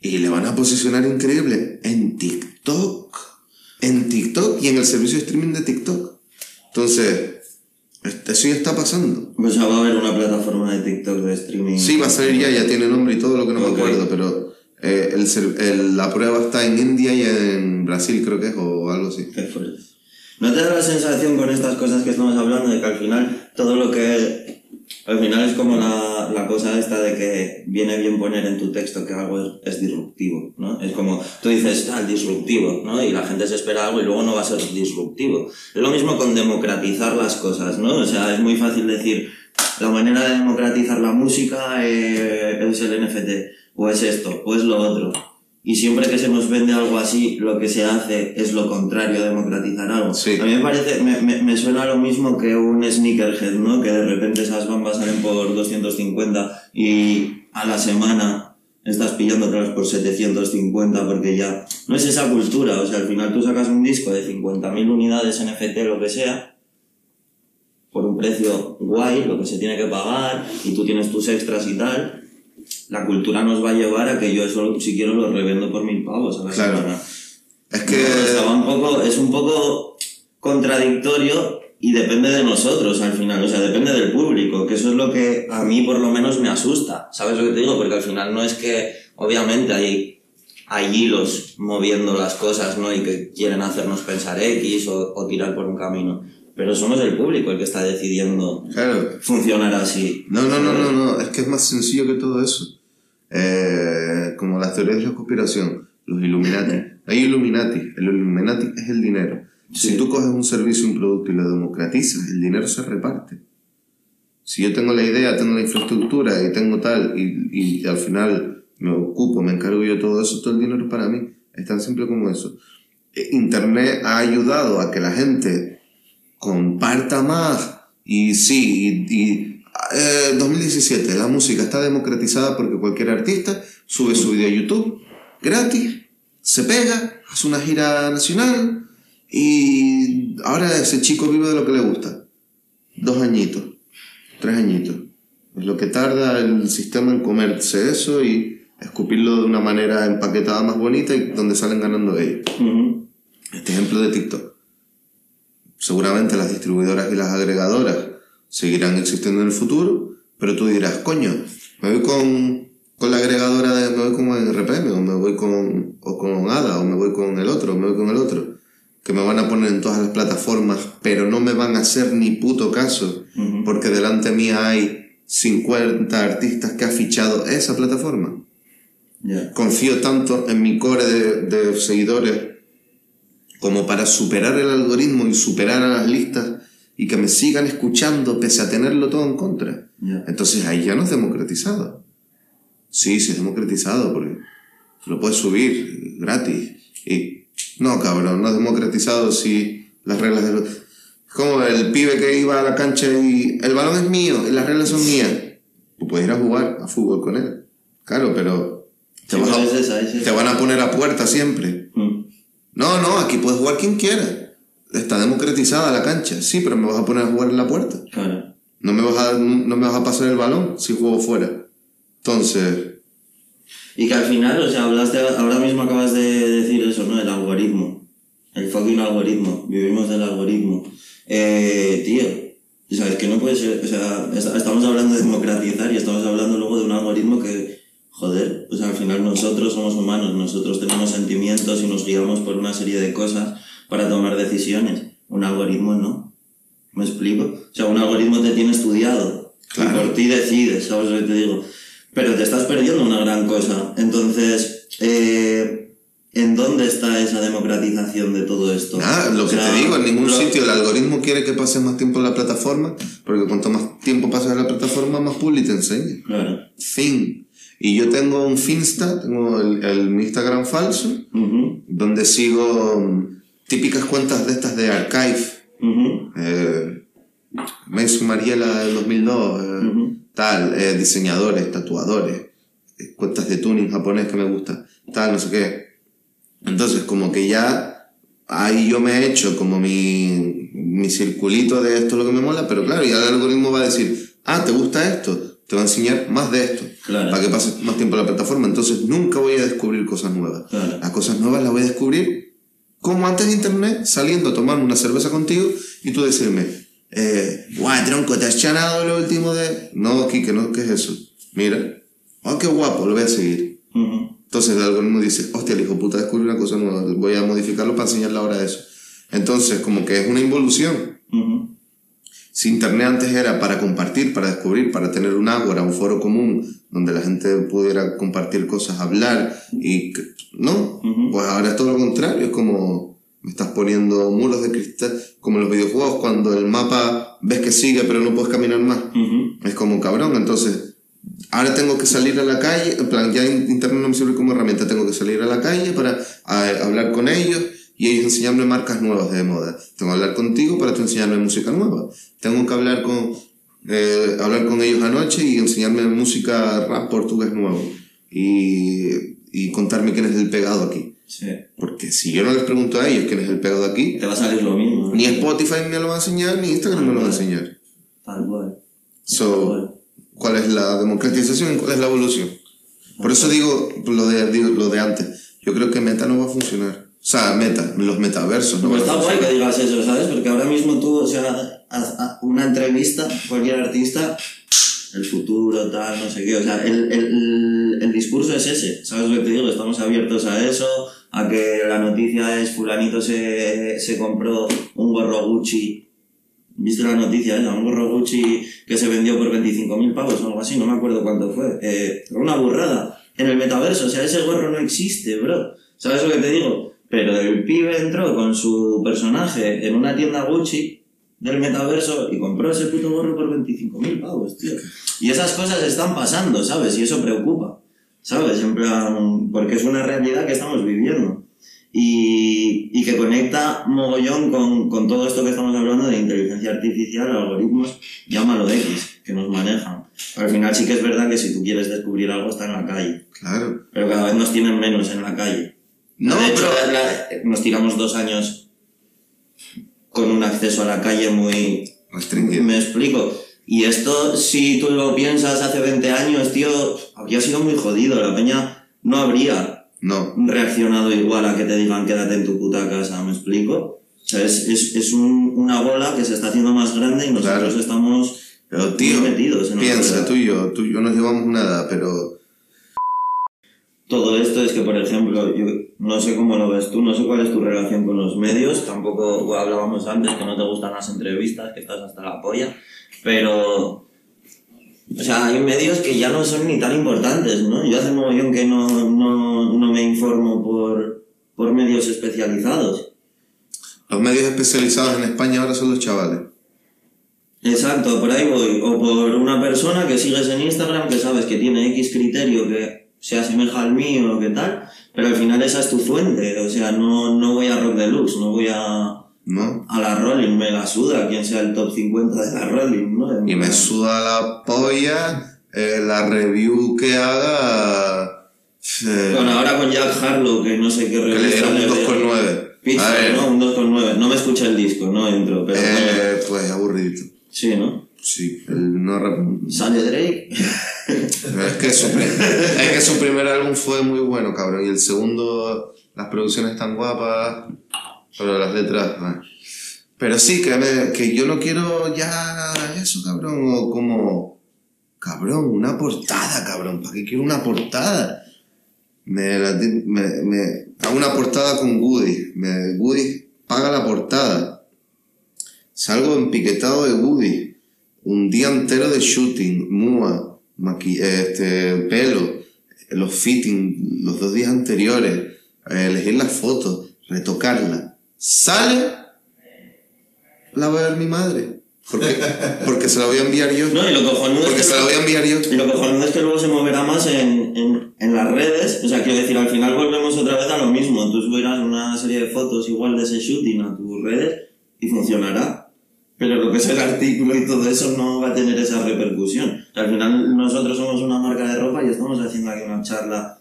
Speaker 2: Y le van a posicionar increíble en TikTok. En TikTok y en el servicio de streaming de TikTok. Entonces, eso ya está pasando.
Speaker 1: O sea, va a haber una plataforma de TikTok de streaming.
Speaker 2: Sí, va a salir ya, ya tiene nombre y todo lo que no me acuerdo, pero eh, el, la prueba está en India y en Brasil, creo que es, o algo así.
Speaker 1: Qué fuerte. ¿No te da la sensación con estas cosas que estamos hablando de que al final todo lo que... Al final es como la, la cosa esta de que viene bien poner en tu texto que algo es, es disruptivo, ¿no? Es como, tú dices, ah, disruptivo, ¿no? Y la gente se espera algo y luego no va a ser disruptivo. Es lo mismo con democratizar las cosas, ¿no? O sea, es muy fácil decir, la manera de democratizar la música eh, es el NFT, o es esto, o es lo otro. Y siempre que se nos vende algo así, lo que se hace es lo contrario a democratizar algo.
Speaker 2: Sí.
Speaker 1: A mí me parece, me, me, me suena lo mismo que un sneakerhead, ¿no? Que de repente esas bombas salen por 250 y a la semana estás pillando otras por 750 porque ya no es esa cultura. O sea, al final tú sacas un disco de 50.000 unidades NFT, lo que sea, por un precio guay, lo que se tiene que pagar, y tú tienes tus extras y tal, la cultura nos va a llevar a que yo eso, si quiero, lo revendo por mil pavos a la
Speaker 2: Claro.
Speaker 1: semana.
Speaker 2: Es que...
Speaker 1: No, estaba un poco, es un poco contradictorio y depende de nosotros al final, o sea, depende del público, que eso es lo que a mí por lo menos me asusta, ¿sabes lo que te digo? Porque al final no es que, obviamente, hay, hay hilos moviendo las cosas, ¿no? Y que quieren hacernos pensar X o, o tirar por un camino, pero somos el público el que está decidiendo
Speaker 2: Claro.
Speaker 1: funcionar así.
Speaker 2: No, no, no, no, no. Es que es más sencillo que todo eso. Eh, como las teorías de la conspiración, los Illuminati. Hay Illuminati. El Illuminati es el dinero. Si
Speaker 1: Sí.
Speaker 2: tú coges un servicio, un producto y lo democratizas, el dinero se reparte. Si yo tengo la idea, tengo la infraestructura y tengo tal, y, y al final me ocupo, me encargo yo todo eso, todo el dinero para mí. Es tan simple como eso. Eh, Internet ha ayudado a que la gente comparta más. Y sí, y, y, eh, 2017, la música está democratizada porque cualquier artista sube su video a YouTube gratis, se pega, hace una gira nacional y ahora ese chico vive de lo que le gusta. Dos añitos, tres añitos. Es lo que tarda el sistema en comerse eso y escupirlo de una manera empaquetada más bonita y donde salen ganando ellos. Este ejemplo de TikTok. Seguramente las distribuidoras y las agregadoras seguirán existiendo en el futuro, pero tú dirás, coño, me voy con, con la agregadora de, me voy con el RPM, o me voy con, o con ADA, o me voy con el otro, o me voy con el otro, que me van a poner en todas las plataformas, pero no me van a hacer ni puto caso, porque delante mía hay 50 artistas que ha fichado esa plataforma. Confío tanto en mi core de, de seguidores como para superar el algoritmo y superar a las listas y que me sigan escuchando pese a tenerlo todo en contra.
Speaker 1: Ya.
Speaker 2: Entonces ahí ya no es democratizado. Sí, sí es democratizado porque lo puedes subir gratis. Y no, cabrón, no es democratizado si las reglas de los... Es como el pibe que iba a la cancha y el balón es mío y las reglas son mías. Tú puedes ir a jugar a fútbol con él. Claro, pero te,
Speaker 1: Sí,
Speaker 2: vas a-
Speaker 1: es esa, es
Speaker 2: te van a poner a puerta siempre.
Speaker 1: Mm.
Speaker 2: No, no, aquí puedes jugar quien quiera. Está democratizada la cancha. Sí, pero me vas a poner a jugar en la puerta.
Speaker 1: Claro.
Speaker 2: No me vas a, no me vas a pasar el balón si juego fuera. Entonces,
Speaker 1: Y que al final, o sea, hablaste, ahora mismo acabas de decir eso, ¿no? El algoritmo. El fucking algoritmo. Vivimos del algoritmo. Eh, tío, o sea, es que no puede ser, o sea, est- estamos hablando de democratizar y estamos hablando luego de un algoritmo que, joder, o sea, al final nosotros somos humanos, nosotros tenemos sentimientos y nos guiamos por una serie de cosas para tomar decisiones. Un algoritmo no. ¿Me explico? O sea, un algoritmo te tiene estudiado.
Speaker 2: Claro.
Speaker 1: Y por ti decides, ¿sabes lo que te digo? Pero te estás perdiendo una gran cosa. Entonces, eh, ¿en dónde está esa democratización de todo esto?
Speaker 2: nada, lo
Speaker 1: O
Speaker 2: que
Speaker 1: sea,
Speaker 2: te digo, en ningún
Speaker 1: lo-
Speaker 2: sitio el algoritmo quiere que pases más tiempo en la plataforma, porque cuanto más tiempo pasas en la plataforma, más publi te enseña.
Speaker 1: Claro.
Speaker 2: Fin. Y yo tengo un Finsta, tengo el, el Instagram falso,
Speaker 1: Ujú,
Speaker 2: donde sigo típicas cuentas de estas de archive.
Speaker 1: ujú,
Speaker 2: Eh, Messi Mariela del 2002, eh,
Speaker 1: Ujú.
Speaker 2: tal, eh, diseñadores, tatuadores, eh, cuentas de tuning japonés que me gusta, tal, no sé qué. Entonces, como que ya ahí yo me he hecho como mi, mi circulito de esto es lo que me mola, pero claro, ya el algoritmo va a decir, ah, ¿te gusta esto? Te va a enseñar más de esto,
Speaker 1: Claro.
Speaker 2: para que pases más tiempo en la plataforma. Entonces, nunca voy a descubrir cosas nuevas.
Speaker 1: Claro.
Speaker 2: Las cosas nuevas las voy a descubrir como antes de internet, saliendo a tomarme una cerveza contigo y tú decirme, eh, guay, tronco, ¿te has chanado lo último de...? No, Kike, no, ¿qué es eso? Mira, oh, qué guapo, lo voy a seguir.
Speaker 1: ujú.
Speaker 2: Entonces el algoritmo dice, hostia, el hijo puta descubrió una cosa nueva, voy a modificarlo para enseñarle ahora eso. Entonces, como que es una involución. Si Internet antes era para compartir, para descubrir, para tener un ágora, un foro común, donde la gente pudiera compartir cosas, hablar, y no, pues ahora es todo lo contrario, es como me estás poniendo muros de cristal, como en los videojuegos, cuando el mapa ves que sigue pero no puedes caminar más. Es como cabrón, entonces ahora tengo que salir a la calle, en plan, ya in- internet no me sirve como herramienta, tengo que salir a la calle para a- hablar con ellos y ellos enseñarme marcas nuevas de moda. Tengo que hablar contigo para tú enseñarme música nueva. Tengo que hablar con, eh, hablar con ellos anoche y enseñarme música rap portugués nuevo y, y contarme quién es el pegado aquí.
Speaker 1: Sí.
Speaker 2: Porque si yo no les pregunto a ellos quién es el pegado aquí,
Speaker 1: Te va a salir lo mismo. ¿no?
Speaker 2: ni Spotify me lo va a enseñar, ni Instagram me lo va a enseñar.
Speaker 1: Tal cual.
Speaker 2: So, ¿cuál es la democratización y cuál es la evolución? Por eso digo lo de, digo lo de antes. Yo creo que Meta no va a funcionar. O sea, Meta, los metaversos no
Speaker 1: Pues
Speaker 2: van a
Speaker 1: está guay que digas eso, ¿sabes? Porque ahora mismo tú, o sea, haz- haz una entrevista, cualquier artista, el futuro, tal, no sé qué. O sea, el, el, el discurso es ese, ¿sabes lo que te digo? Estamos abiertos a eso, a que la noticia es fulanito se, se compró un gorro Gucci. ¿Viste la noticia esa? Un gorro Gucci que se vendió por 25.000 pavos o algo así, no me acuerdo cuánto fue. Eh, una burrada. En el metaverso, o sea, ese gorro no existe, bro. ¿Sabes lo que te digo? Pero el pibe entró con su personaje en una tienda Gucci del metaverso y compró ese puto gorro por 25.000 pavos, tío. Y esas cosas están pasando, ¿sabes? Y eso preocupa, ¿sabes? En plan, porque es una realidad que estamos viviendo. Y, y que conecta mogollón con, con todo esto que estamos hablando de inteligencia artificial, algoritmos, llámalo X, que nos manejan. Al final sí que es verdad que si tú quieres descubrir algo está en la calle,
Speaker 2: Claro.
Speaker 1: pero cada vez nos tienen menos en la calle.
Speaker 2: No,
Speaker 1: de hecho,
Speaker 2: pero-
Speaker 1: la- nos tiramos dos años con un acceso a la calle muy...
Speaker 2: Restringido.
Speaker 1: Me explico. Y esto, si tú lo piensas hace 20 años, tío, habría sido muy jodido. La peña no habría
Speaker 2: No.
Speaker 1: reaccionado igual a que te digan quédate en tu puta casa, ¿me explico? O sea, es, es, es un- una bola que se está haciendo más grande y nosotros
Speaker 2: Claro.
Speaker 1: estamos
Speaker 2: Pero tío,
Speaker 1: muy metidos en
Speaker 2: piensa, tú y yo, tú y yo nos llevamos una edad, pero
Speaker 1: Todo esto es que, por ejemplo, yo no sé cómo lo ves tú, no sé cuál es tu relación con los medios, tampoco hablábamos antes que no te gustan las entrevistas, que estás hasta la polla, pero... O sea, hay medios que ya no son ni tan importantes, ¿no? Yo hace un mogollón que no, no, no me informo por, por medios especializados.
Speaker 2: los medios especializados en España ahora son los chavales.
Speaker 1: Exacto, por ahí voy. O por una persona que sigues en Instagram que sabes que tiene X criterio que se asemeja al mío o qué tal, pero al final esa es tu fuente. O sea, no, no voy a Rock Deluxe, no voy a,
Speaker 2: ¿no?
Speaker 1: a la Rolling, me la suda quien sea el top 50 de la Rolling, ¿no?
Speaker 2: Y me suda la polla eh, la review que haga. eh,
Speaker 1: Bueno, ahora con Jack Harlow, que no sé qué
Speaker 2: que le
Speaker 1: revista
Speaker 2: dieron un
Speaker 1: le-
Speaker 2: 2,9.
Speaker 1: Pizza, ¿no? Un 2,9. No me escucha el disco, no entro, pero bueno,
Speaker 2: eh, pues aburridito.
Speaker 1: sí, ¿no?
Speaker 2: Sí, el no rap-
Speaker 1: Sale Drake.
Speaker 2: Es que, su, es que su primer álbum fue muy bueno, cabrón. Y el segundo, las producciones están guapas, pero las letras. ah. Pero sí, que, me- que yo no quiero ya eso, cabrón. O como. Cabrón, una portada, cabrón. ¿Para qué quiero una portada? Me, la me, me hago una portada con Woody. Me, Woody paga la portada. Salgo empiquetado de Woody. Un día entero de shooting, mua, maqui este, pelo, los fitting, los dos días anteriores, eh, elegir las fotos, retocarla. Sale, la va a ver mi madre. Porque, porque se la voy a enviar yo.
Speaker 1: No, y lo cojonudo es
Speaker 2: Porque
Speaker 1: que
Speaker 2: se la voy a enviar yo.
Speaker 1: Y lo cojonudo es que luego se moverá más en, en, en las redes. O sea, quiero decir, al final volvemos otra vez a lo mismo. Tú subirás una serie de fotos igual de ese shooting a tus redes y funcionará. Pero lo que es el artículo y todo eso no va a tener esa repercusión. Al final nosotros somos una marca de ropa y estamos haciendo aquí una charla.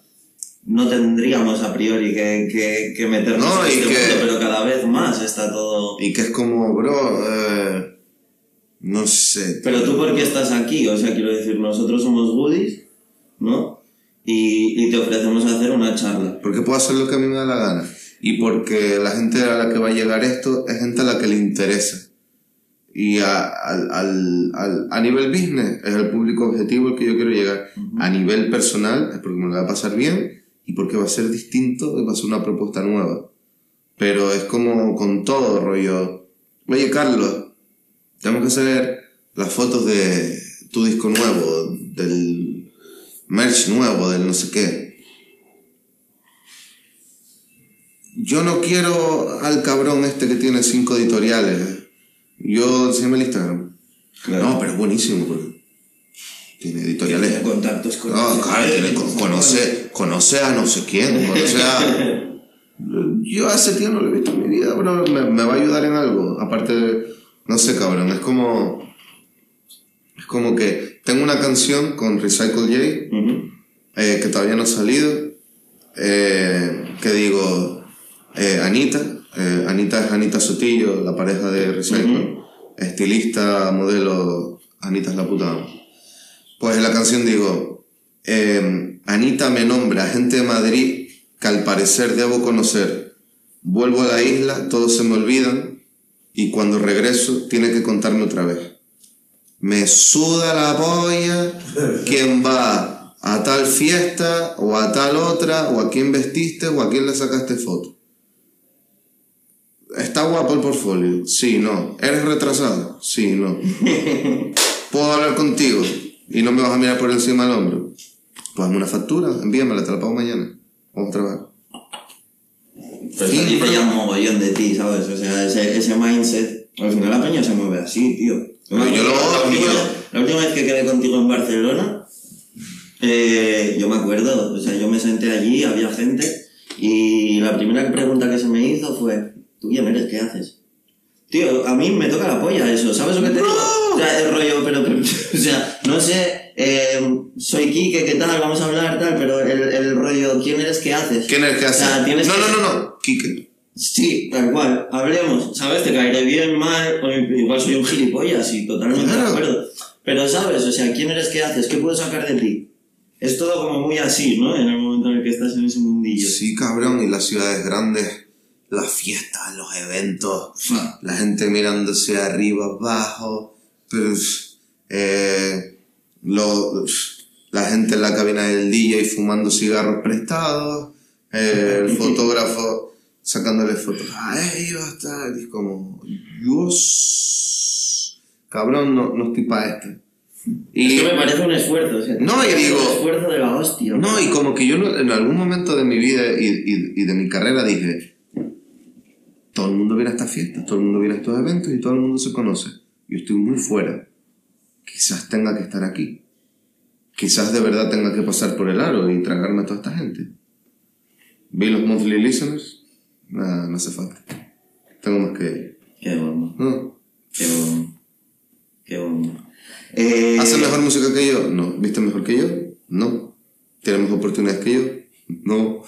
Speaker 1: No tendríamos a priori que, que, que meternos
Speaker 2: No,
Speaker 1: en este
Speaker 2: que-
Speaker 1: mundo, pero cada vez más está todo...
Speaker 2: Y que es como, bro, eh, no sé.
Speaker 1: Pero tú, ¿por qué estás aquí? O sea, quiero decir, nosotros somos goodies, ¿no? Y, y te ofrecemos hacer una charla.
Speaker 2: Porque puedo hacer lo que a mí me da la gana. Y porque la gente a la que va a llegar esto es gente a la que le interesa. Y a, al, al, al- a nivel business es el público objetivo al que yo quiero llegar. A nivel personal es porque me lo va a pasar bien y porque va a ser distinto y va a ser una propuesta nueva. Pero es como con todo, rollo. Oye, Carlos, tenemos que hacer las fotos de tu disco nuevo, del merch nuevo, del no sé qué. Yo no quiero al cabrón este que tiene cinco editoriales. Yo, enséñame el Instagram.
Speaker 1: Claro.
Speaker 2: No, pero es buenísimo porque tiene editoriales.
Speaker 1: Tiene contactos con
Speaker 2: No, claro, tiene-
Speaker 1: con-
Speaker 2: conoce, conoce a no sé quién, conoce a... Yo ese tío no lo he visto en mi vida, pero me, me va a ayudar en algo. Aparte de... No sé, cabrón, es como... Es como que tengo una canción con Recycle J eh, que todavía no ha salido, eh, que digo, eh, Anita, eh, Anita es Anita Sotillo, la pareja de Recycle, estilista, modelo, Anita es la puta. Pues en la canción digo, eh, Anita me nombra gente de Madrid que al parecer debo conocer. Vuelvo a la isla, todos se me olvidan y cuando regreso tiene que contarme otra vez. Me suda la polla quién va a tal fiesta o a tal otra o a quién vestiste o a quién le sacaste foto. ¿Está guapo el portfolio? Sí, no. ¿Eres retrasado? Sí, no. ¿Puedo hablar contigo? Y no me vas a mirar por encima del hombro. Pues hazme una factura, envíamela, te la pago mañana. Vamos a trabajar.
Speaker 1: Pero dice ya un mogollón de ti, ¿sabes? O sea, ese, ese mindset. Al final la peña se mueve así, tío.
Speaker 2: No, yo lo-
Speaker 1: la, última, la última vez que quedé contigo en Barcelona, eh, yo me acuerdo, o sea, yo me senté allí, había gente, y la primera pregunta que se me hizo fue, ¿tú quién eres? ¿Qué haces? Tío, a mí me toca la polla eso, ¿sabes lo que te digo? O sea, el rollo, pero, pero- o sea, no sé, eh, soy Kike, ¿qué tal? Vamos a hablar, tal, pero el, el rollo, ¿quién eres? ¿Qué haces?
Speaker 2: ¿Quién es el que hace?
Speaker 1: O sea, tienes
Speaker 2: no,
Speaker 1: que-
Speaker 2: no, no, no. Quique.
Speaker 1: Sí, tal cual. Hablemos, ¿sabes? Te caeré bien, mal, o igual soy un gilipollas y totalmente
Speaker 2: Claro.
Speaker 1: de acuerdo. Pero, ¿sabes? O sea, ¿quién eres? ¿Qué haces? ¿Qué puedo sacar de ti? Es todo como muy así, ¿no? En el momento en el que estás en ese mundillo.
Speaker 2: Sí, cabrón, y las ciudades grandes, las fiestas, los eventos,
Speaker 1: Fa.
Speaker 2: la gente mirándose arriba, abajo, eh, lo- la gente en la cabina del DJ fumando cigarros prestados, eh, el fotógrafo sacándole fotos a ellos, tal, y como, Dios, cabrón, no, no estoy para esto. Y,
Speaker 1: me parece un esfuerzo. O sea,
Speaker 2: No, y
Speaker 1: es
Speaker 2: digo-
Speaker 1: Un esfuerzo de la hostia.
Speaker 2: No, y como que yo en algún momento de mi vida y, y- y de mi carrera dije, todo el mundo viene a estas fiestas, todo el mundo viene a estos eventos y todo el mundo se conoce. Yo estoy muy fuera. Quizás tenga que estar aquí. Quizás de verdad tenga que pasar por el aro y tragarme a toda esta gente. Vi los monthly listeners. Nada, no hace falta. Tengo más que...
Speaker 1: Qué bomba.
Speaker 2: No.
Speaker 1: Qué bomba. Qué bomba. Eh,
Speaker 2: ¿Hacen mejor música que yo? No. ¿Viste mejor que yo? No. ¿Tienen más oportunidades que yo? No.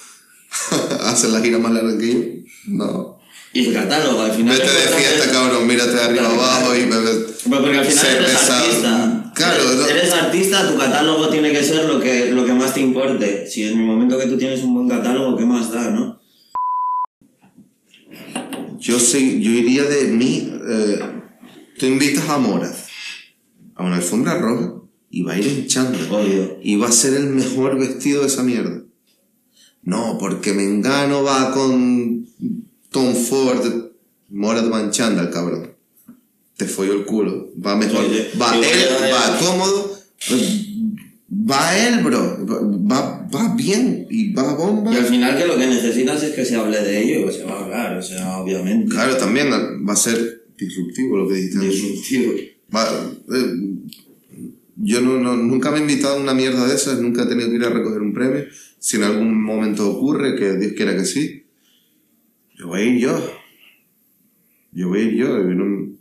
Speaker 2: ¿Hacen la gira más larga que yo? No.
Speaker 1: Y el catálogo, al final.
Speaker 2: Vete de fiesta,
Speaker 1: es-
Speaker 2: cabrón, mírate de arriba abajo y.
Speaker 1: Pero porque al final eres artista.
Speaker 2: Claro,
Speaker 1: eres, eres artista, tu catálogo tiene que ser lo que, lo que más te importe. Si en el momento que tú tienes un buen catálogo, ¿qué más da, no?
Speaker 2: Yo sí, yo iría de mí. eh, tú invitas a Moraz a una alfombra roja y va a ir chándal.
Speaker 1: Obvio.
Speaker 2: Y va a ser el mejor vestido de esa mierda. No, porque Mengano va con Tom Ford. Moraz va en chándal, cabrón. Te folló el culo. Va mejor. Va él,
Speaker 1: va-
Speaker 2: cómodo. Va él, bro. Va, va bien y va bomba.
Speaker 1: Y al final que lo que necesitas es que se hable de ello pues se va a hablar, o sea, obviamente.
Speaker 2: Claro, también va a ser disruptivo lo que dijiste.
Speaker 1: Disruptivo.
Speaker 2: Va- eh, yo no, no- nunca me he invitado a una mierda de esas, nunca he tenido que ir a recoger un premio. Si en algún momento ocurre, que Dios quiera que sí, yo voy a ir yo. Yo voy a ir yo. yo no,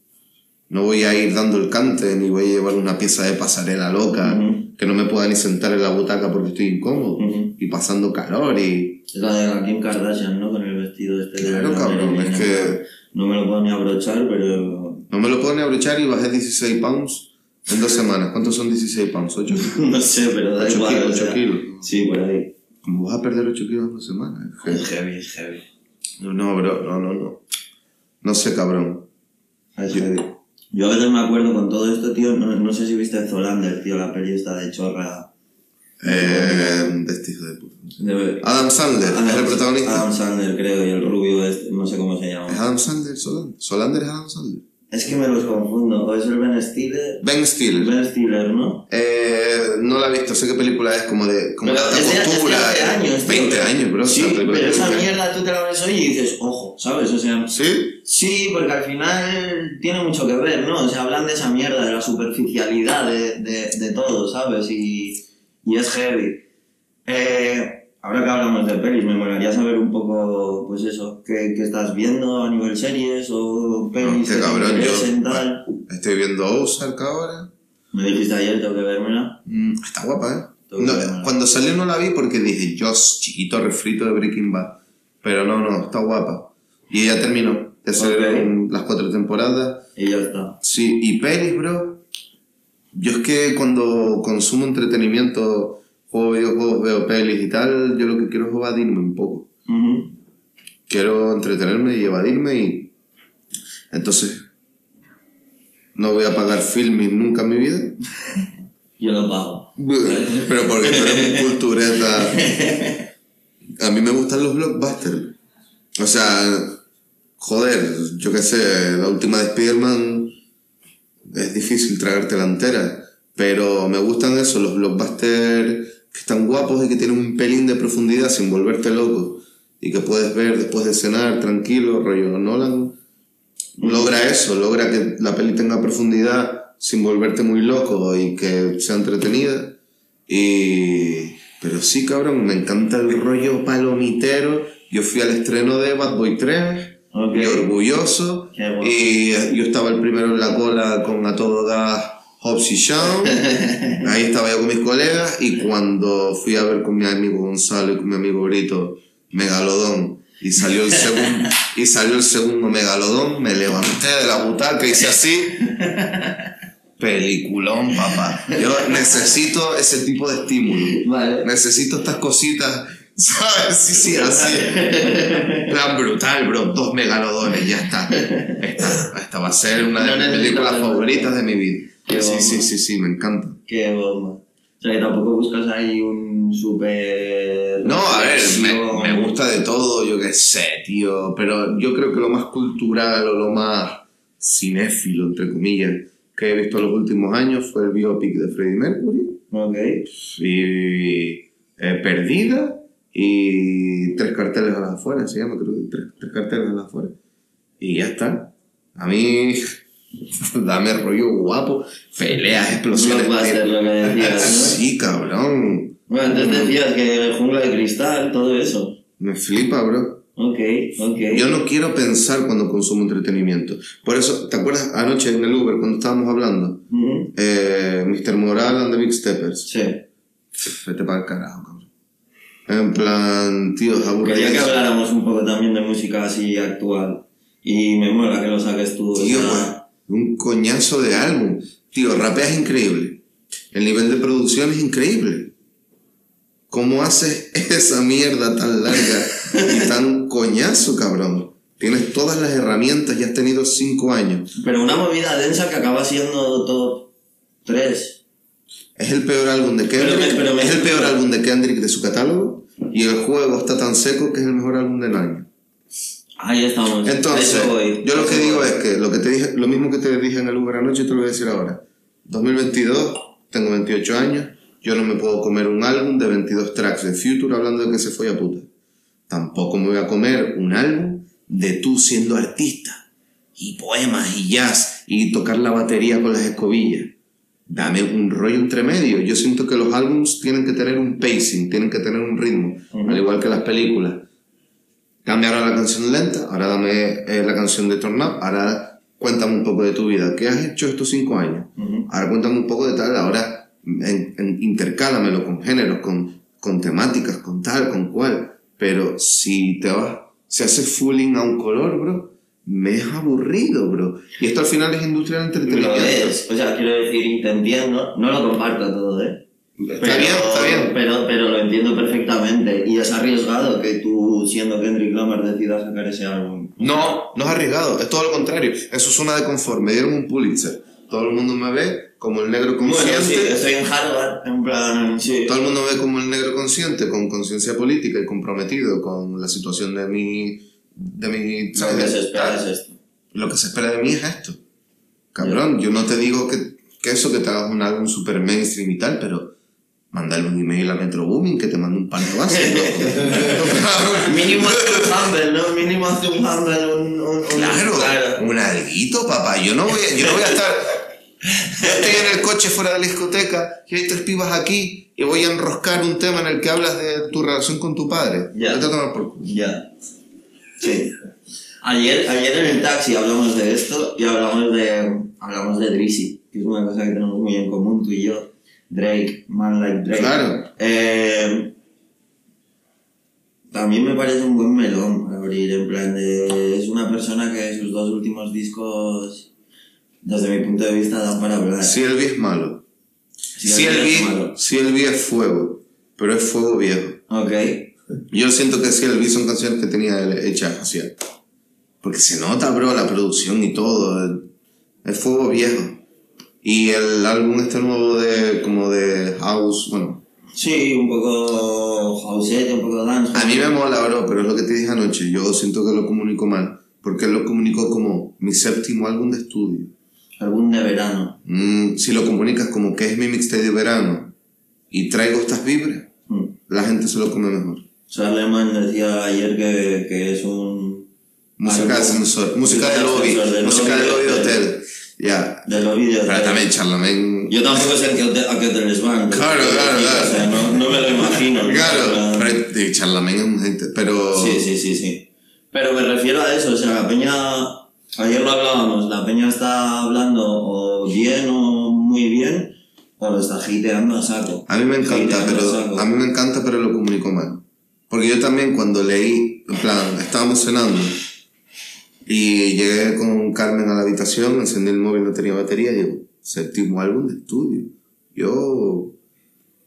Speaker 2: no voy a ir dando el cante, ni voy a llevar una pieza de pasarela loca,
Speaker 1: Ujú.
Speaker 2: que no me pueda ni sentar en la butaca porque estoy incómodo,
Speaker 1: Ujú.
Speaker 2: y pasando calor y...
Speaker 1: Es la de la Kim Kardashian, ¿no? Con el vestido este de
Speaker 2: Claro,
Speaker 1: la
Speaker 2: cabrón, es que-
Speaker 1: No me lo puedo ni abrochar, pero...
Speaker 2: No me lo puedo ni abrochar y bajé 16 pounds en dos semanas. ¿Cuántos son 16 pounds? ¿8?
Speaker 1: no sé, pero da
Speaker 2: 8
Speaker 1: igual.
Speaker 2: kilos,
Speaker 1: o sea,
Speaker 2: 8 kilos.
Speaker 1: Sí, por ahí.
Speaker 2: ¿Cómo vas a perder 8 kilos en dos semanas?
Speaker 1: Es heavy, es heavy.
Speaker 2: No, bro, no, no, no. No sé, cabrón.
Speaker 1: Es. Yo a veces me acuerdo con todo esto, tío, no, no sé si viste Zolander, tío, la peli esta de chorra
Speaker 2: Eh, este hijo de puta.
Speaker 1: De-
Speaker 2: Adam Sandler,
Speaker 1: Adam-
Speaker 2: es el protagonista.
Speaker 1: Adam Sandler, creo, y el rubio este, no sé cómo se
Speaker 2: ¿Es
Speaker 1: llama.
Speaker 2: Adam Sandler? Solander. Solander es Adam Sandler.
Speaker 1: Es que me los confundo. O es el Ben Stiller.
Speaker 2: Ben Stiller.
Speaker 1: Ben Stiller, ¿no?
Speaker 2: Eh, no la he visto, sé qué película es como de como
Speaker 1: Pero
Speaker 2: de alta costura.
Speaker 1: hace años, tío.
Speaker 2: 20 años, bro.
Speaker 1: Sí,
Speaker 2: película
Speaker 1: pero esa
Speaker 2: 20
Speaker 1: mierda tú te la ves hoy y dices, ojo, ¿sabes? O sea,
Speaker 2: ¿Sí?
Speaker 1: sí, porque al final tiene mucho que ver, ¿no? O sea, hablan de esa mierda, de la superficialidad de, de, de todo, ¿sabes? Y, y es heavy. Eh, ahora que hablamos de pelis, me molaría saber un poco, pues eso, qué, qué estás viendo a nivel series o pelis
Speaker 2: Hostia,
Speaker 1: que
Speaker 2: cabrón, yo-
Speaker 1: tal.
Speaker 2: Estoy viendo Ozark ahora.
Speaker 1: Me dijiste ayer, tengo que vérmela.
Speaker 2: Mm, está guapa, ¿eh? No, cuando salió no la vi porque dije, yo, chiquito refrito de Breaking Bad. Pero no, no, está guapa. Y ella terminó
Speaker 1: Ok.
Speaker 2: um, las cuatro temporadas.
Speaker 1: Y ya está.
Speaker 2: Sí, y pelis, bro. Yo es que cuando consumo entretenimiento, juego videojuegos, veo pelis y tal, yo lo que quiero es evadirme un poco. Quiero entretenerme y evadirme y... Entonces, no voy a pagar filming nunca en mi vida.
Speaker 1: Yo lo pago.
Speaker 2: Pero porque tú eres un cultureta. A mí me gustan los blockbusters. O sea, joder, yo qué sé, la última de Spider-Man es difícil tragártela entera. Pero me gustan eso, los blockbusters que están guapos y que tienen un pelín de profundidad sin volverte loco. Y que puedes ver después de cenar tranquilo, rollo Nolan. Logra eso, logra que la peli tenga profundidad sin volverte muy loco y que sea entretenida. Y... Pero sí, cabrón, me encanta el rollo palomitero. Yo fui al estreno de Bad Boy 3
Speaker 1: Ok.
Speaker 2: y orgulloso. Y yo estaba el primero en la cola con A Todo Gas, Hobbs y Shawn. Ahí estaba yo con mis colegas. Y cuando fui a ver con mi amigo Gonzalo y con mi amigo Brito Megalodón, y salió el segundo, y salió el segundo Megalodón, me levanté de la butaca y hice así. Peliculón, papá. Yo necesito ese tipo de estímulo.
Speaker 1: Vale.
Speaker 2: Necesito estas cositas, ¿sabes? Sí, sí, así. Plan brutal, bro. Dos megalodones, ya está. Esta, esta va a ser una de
Speaker 1: No
Speaker 2: mis películas favoritas de mi vida.
Speaker 1: Qué
Speaker 2: Sí,
Speaker 1: bomba.
Speaker 2: sí, sí, sí, me encanta.
Speaker 1: Qué bomba. O sea, que tampoco buscas ahí un super...
Speaker 2: No, a ver, me, me gusta de todo, yo qué sé, tío. Pero yo creo que lo más cultural o lo más cinéfilo, entre comillas, que he visto en los últimos años fue el biopic de Freddie Mercury.
Speaker 1: Ok.
Speaker 2: y eh, Perdida y tres carteles a las afueras, se llama, creo, tres, tres carteles a las afueras. Y ya está. A mí, dame rollo guapo, peleas, explosiones.
Speaker 1: Blockbuster, lo que decías, ¿no?
Speaker 2: Sí, cabrón.
Speaker 1: Bueno, antes decías que jungla de cristal, todo eso.
Speaker 2: Me flipa, bro.
Speaker 1: Ok, ok.
Speaker 2: Yo no quiero pensar cuando consumo entretenimiento. Por eso, ¿te acuerdas anoche en el Uber cuando estábamos hablando?
Speaker 1: Ujú.
Speaker 2: Eh, Mr. Moral and the Big Steppers.
Speaker 1: Sí.
Speaker 2: Vete para el carajo, cabrón. En plan, tío, es aburrido.
Speaker 1: Quería que habláramos un poco también de música así actual. Y me mola que lo saques tú. o
Speaker 2: Tío,
Speaker 1: sea,
Speaker 2: pues, un coñazo de álbum. Tío, rapeas increíble. El nivel de producción es increíble. ¿Cómo haces esa mierda tan larga y tan coñazo, cabrón? Tienes todas las herramientas y has tenido cinco años.
Speaker 1: Pero una movida densa que acaba siendo top 3.
Speaker 2: Es el peor álbum de Kendrick.
Speaker 1: Pero me- pero me-
Speaker 2: es el peor álbum de Kendrick de su catálogo. Y el juego está tan seco que es el mejor álbum del año.
Speaker 1: Ahí estamos.
Speaker 2: Entonces,
Speaker 1: Eso
Speaker 2: yo lo que digo es que lo que te dije, lo mismo que te dije en el Uber anoche, te lo voy a decir ahora. 2022, tengo 28 años, yo no me puedo comer un álbum de 22 tracks de Future hablando de que se fue a puta. Tampoco me voy a comer un álbum de tú siendo artista y poemas y jazz y tocar la batería con las escobillas. Dame un rollo entre medio. Yo siento que los álbums tienen que tener un pacing, tienen que tener un ritmo,
Speaker 1: Ujú.
Speaker 2: al igual que las películas. Dame ahora la canción lenta, ahora dame eh, la canción de Turn Up, ahora cuéntame un poco de tu vida. ¿Qué has hecho estos cinco años? Ahora cuéntame un poco de tal, ahora en, en- intercálamelo con géneros, con, con temáticas, con tal, con cual. Pero si te vas, se hace fooling a un color, bro, me es aburrido, bro. Y esto al final es industria del
Speaker 1: Lo
Speaker 2: entretenimiento.
Speaker 1: es. O sea, quiero decir, entiendo. No lo comparto todo, ¿eh?
Speaker 2: Está bien, está bien.
Speaker 1: Pero, pero lo entiendo perfectamente. Y es arriesgado que tú, siendo Kendrick Lamar, decidas sacar ese álbum.
Speaker 2: No, no es arriesgado, es todo lo contrario. Es su zona de confort. Me dieron un Pulitzer. Todo el mundo me ve como el negro
Speaker 1: Bueno,
Speaker 2: consciente.
Speaker 1: sí, estoy en Harvard, en plan, sí.
Speaker 2: Todo el mundo ve como el negro consciente, con conciencia política y comprometido con la situación de mi. de mi.
Speaker 1: Lo que se espera es esto.
Speaker 2: Lo que se espera de mí es esto. Cabrón, yo no te digo que, que eso, que te hagas un álbum super mainstream y tal, pero mandale un email a Metro Booming que te mande un par de bases.
Speaker 1: Mínimo hace un humble, ¿no? Mínimo hace un humble, un... un, un-
Speaker 2: Claro, un alguito, papá. Yo no voy a, yo no voy a estar. Yo estoy en el coche fuera de la discoteca y hay tres pibas aquí y voy a enroscar un tema en el que hablas de tu relación con tu padre.
Speaker 1: Ya.
Speaker 2: Vete a tomar por culo.
Speaker 1: Ya. Sí. Ayer, ayer en el taxi hablamos de esto y hablamos de, hablamos de Drizzy, que es una cosa que tenemos muy en común tú y yo. Drake, Man Like Drake.
Speaker 2: Claro.
Speaker 1: Eh, también me parece un buen melón para abrir, en plan de... Es una persona que sus dos últimos discos, desde mi punto de vista, dan para hablar.
Speaker 2: CLB es malo.
Speaker 1: Sí, es
Speaker 2: fuego, pero es fuego viejo.
Speaker 1: Ok.
Speaker 2: Yo siento que CLB son canciones que tenía hechas así. Porque se nota, bro, la producción y todo. Es fuego viejo. Y el álbum este nuevo de como de house, bueno,
Speaker 1: Sí, un poco houseette, un poco dance.
Speaker 2: A mí me mola, bro, pero es lo que te dije anoche. Yo siento que lo comunico mal. Porque él lo comunicó como mi séptimo álbum de estudio.
Speaker 1: Algún de verano.
Speaker 2: Mm, si lo comunicas como que es mi mixtape de verano y traigo estas vibras,
Speaker 1: Mm.
Speaker 2: la gente se lo come mejor.
Speaker 1: Charlemagne decía ayer que, que es un...
Speaker 2: Música de
Speaker 1: álbum-
Speaker 2: ascensor, música de lobby,
Speaker 1: de
Speaker 2: música de
Speaker 1: lobby,
Speaker 2: lobby de
Speaker 1: de-
Speaker 2: hotel. Ya.
Speaker 1: De los vídeos.
Speaker 2: Pero también Charlemagne.
Speaker 1: Yo tampoco sé a qué a qué hoteles van.
Speaker 2: Claro, claro, claro.
Speaker 1: O sea, no, no me lo imagino. ¿no?
Speaker 2: Claro, pero y Charlemagne es un gente. Pero.
Speaker 1: Sí, sí, sí, sí. Pero me refiero a eso, o sea, la peña... Ayer lo hablábamos, la peña está hablando o bien o muy bien, o lo está hiteando a saco.
Speaker 2: A mí me encanta,
Speaker 1: a
Speaker 2: pero
Speaker 1: saco.
Speaker 2: a mí me encanta, pero lo comunico mal. Porque yo también cuando leí, en plan, estábamos cenando y llegué con Carmen a la habitación, encendí el móvil, no tenía batería, y digo, séptimo álbum de estudio. Yo...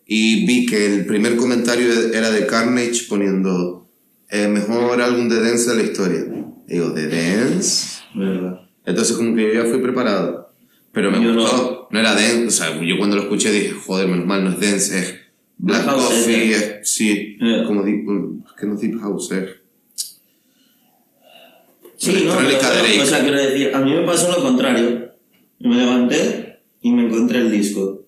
Speaker 2: Y vi que el primer comentario era de Carnage poniendo, eh, mejor álbum de dance de la historia. Y digo, ¿de dance?
Speaker 1: Verdad.
Speaker 2: Entonces como que yo ya fui preparado. Pero me
Speaker 1: Yo no.
Speaker 2: gustó. No. era dance. O sea, yo cuando lo escuché dije, joder, menos mal, no es dance, es Black Coffee, es, sí,
Speaker 1: Eh.
Speaker 2: como deep, que no deep house, es.
Speaker 1: Sí, no, pero, o sea, quiero decir, a mí me pasó lo contrario. Me levanté y me encontré el disco.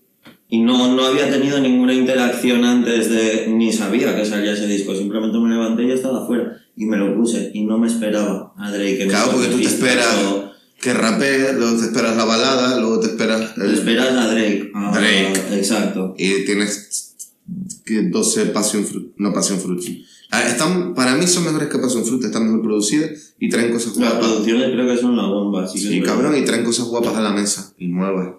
Speaker 1: Y no, no había tenido ninguna interacción antes de... Ni sabía que salía ese disco. Simplemente me levanté y estaba afuera. Y me lo puse. Y no me esperaba a Drake. en
Speaker 2: Claro, porque tú te esperas
Speaker 1: o-
Speaker 2: que rapee, luego te esperas la balada, luego te esperas
Speaker 1: Te
Speaker 2: el-
Speaker 1: esperas a Drake. Ah,
Speaker 2: Drake.
Speaker 1: Exacto.
Speaker 2: y tienes que 12 Passion Fruit, no Passion Fruit. Ah, Están, para mí son mejores que Passion Fruit, están mejor producidas y traen cosas
Speaker 1: Las
Speaker 2: guapas.
Speaker 1: producciones creo que son la bomba. Así
Speaker 2: Sí, cabrón, y traen cosas guapas a la mesa y nuevas.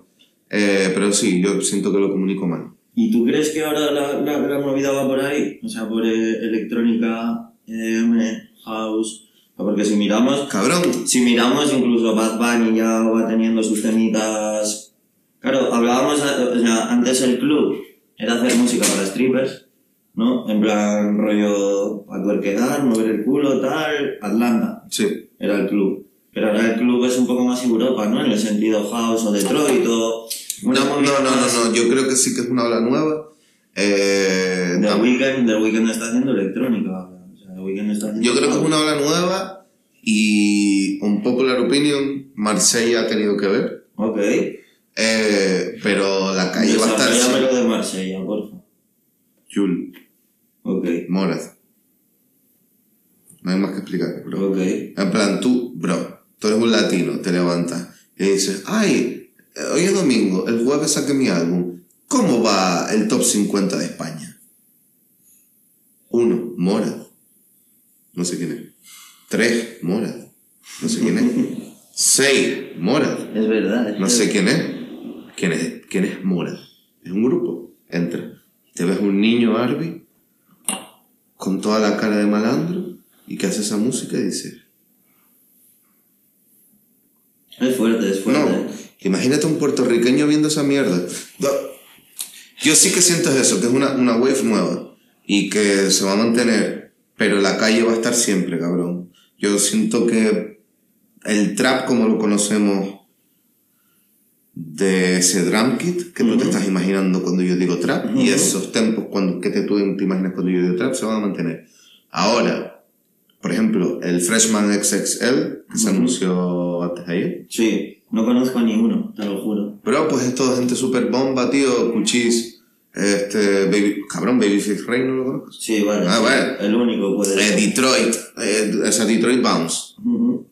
Speaker 2: Eh, pero sí, yo siento que lo comunico mal.
Speaker 1: ¿Y tú crees que ahora la, la, la movida va por ahí? O sea, por eh, electrónica, EDM, house. Porque si miramos,
Speaker 2: Cabrón,
Speaker 1: si miramos, incluso Bad Bunny ya va teniendo sus temitas. Claro, hablábamos, a- o sea, antes el club era hacer música para strippers, ¿no? En plan, rollo, a tuerquedar, mover el culo, tal. Atlanta
Speaker 2: sí.
Speaker 1: era el club. Pero ahora el club es un poco más Europa, ¿no? En el sentido house o Detroit o.
Speaker 2: No, no, no, no, no, yo creo que sí que es una ola nueva. Eh,
Speaker 1: The Weeknd, The Weeknd está haciendo electrónica. O sea, The Weeknd está haciendo
Speaker 2: yo creo que es una ola nueva y un popular opinion, Marsella ha tenido que ver.
Speaker 1: Ok.
Speaker 2: Eh, pero la calle va a estar...
Speaker 1: De Marsella, porfa.
Speaker 2: Jul,
Speaker 1: Ok.
Speaker 2: Moraz. No hay más que explicar, bro.
Speaker 1: Ok.
Speaker 2: En plan, tú, bro, tú eres un latino, te levantas y dices, ay, hoy es domingo, el jueves saqué mi álbum. ¿Cómo va el top 50 de España? Uno, Mora. No sé quién es. Tres, Mora. No sé quién es. Seis, Mora.
Speaker 1: Es verdad. es
Speaker 2: No sé quién es. ¿Quién es, quién es Mora? Es un grupo. Entra. Te ves un niño Arby con toda la cara de malandro y que hace esa música y dices,
Speaker 1: Es fuerte, es fuerte.
Speaker 2: No, imagínate un puertorriqueño viendo esa mierda. Yo sí que siento eso, que es una, una wave nueva y que se va a mantener, pero la calle va a estar siempre, cabrón. Yo siento que el trap como lo conocemos de ese drum kit que tú te estás imaginando cuando yo digo trap y esos tempos cuando, que te, tú te imaginas cuando yo digo trap se van a mantener. Ahora, por ejemplo, el Freshman XXL que se anunció antes de ayer.
Speaker 1: Sí, no conozco a ninguno, te lo juro.
Speaker 2: Pero pues es toda gente super bomba, tío, Cuchis, este, baby, cabrón, Babyface Ray, ¿no lo conozco?
Speaker 1: Sí, bueno,
Speaker 2: Ah,
Speaker 1: sí,
Speaker 2: bueno.
Speaker 1: el único puede
Speaker 2: Eh,
Speaker 1: ser.
Speaker 2: Detroit, eh, esa Detroit Bounce.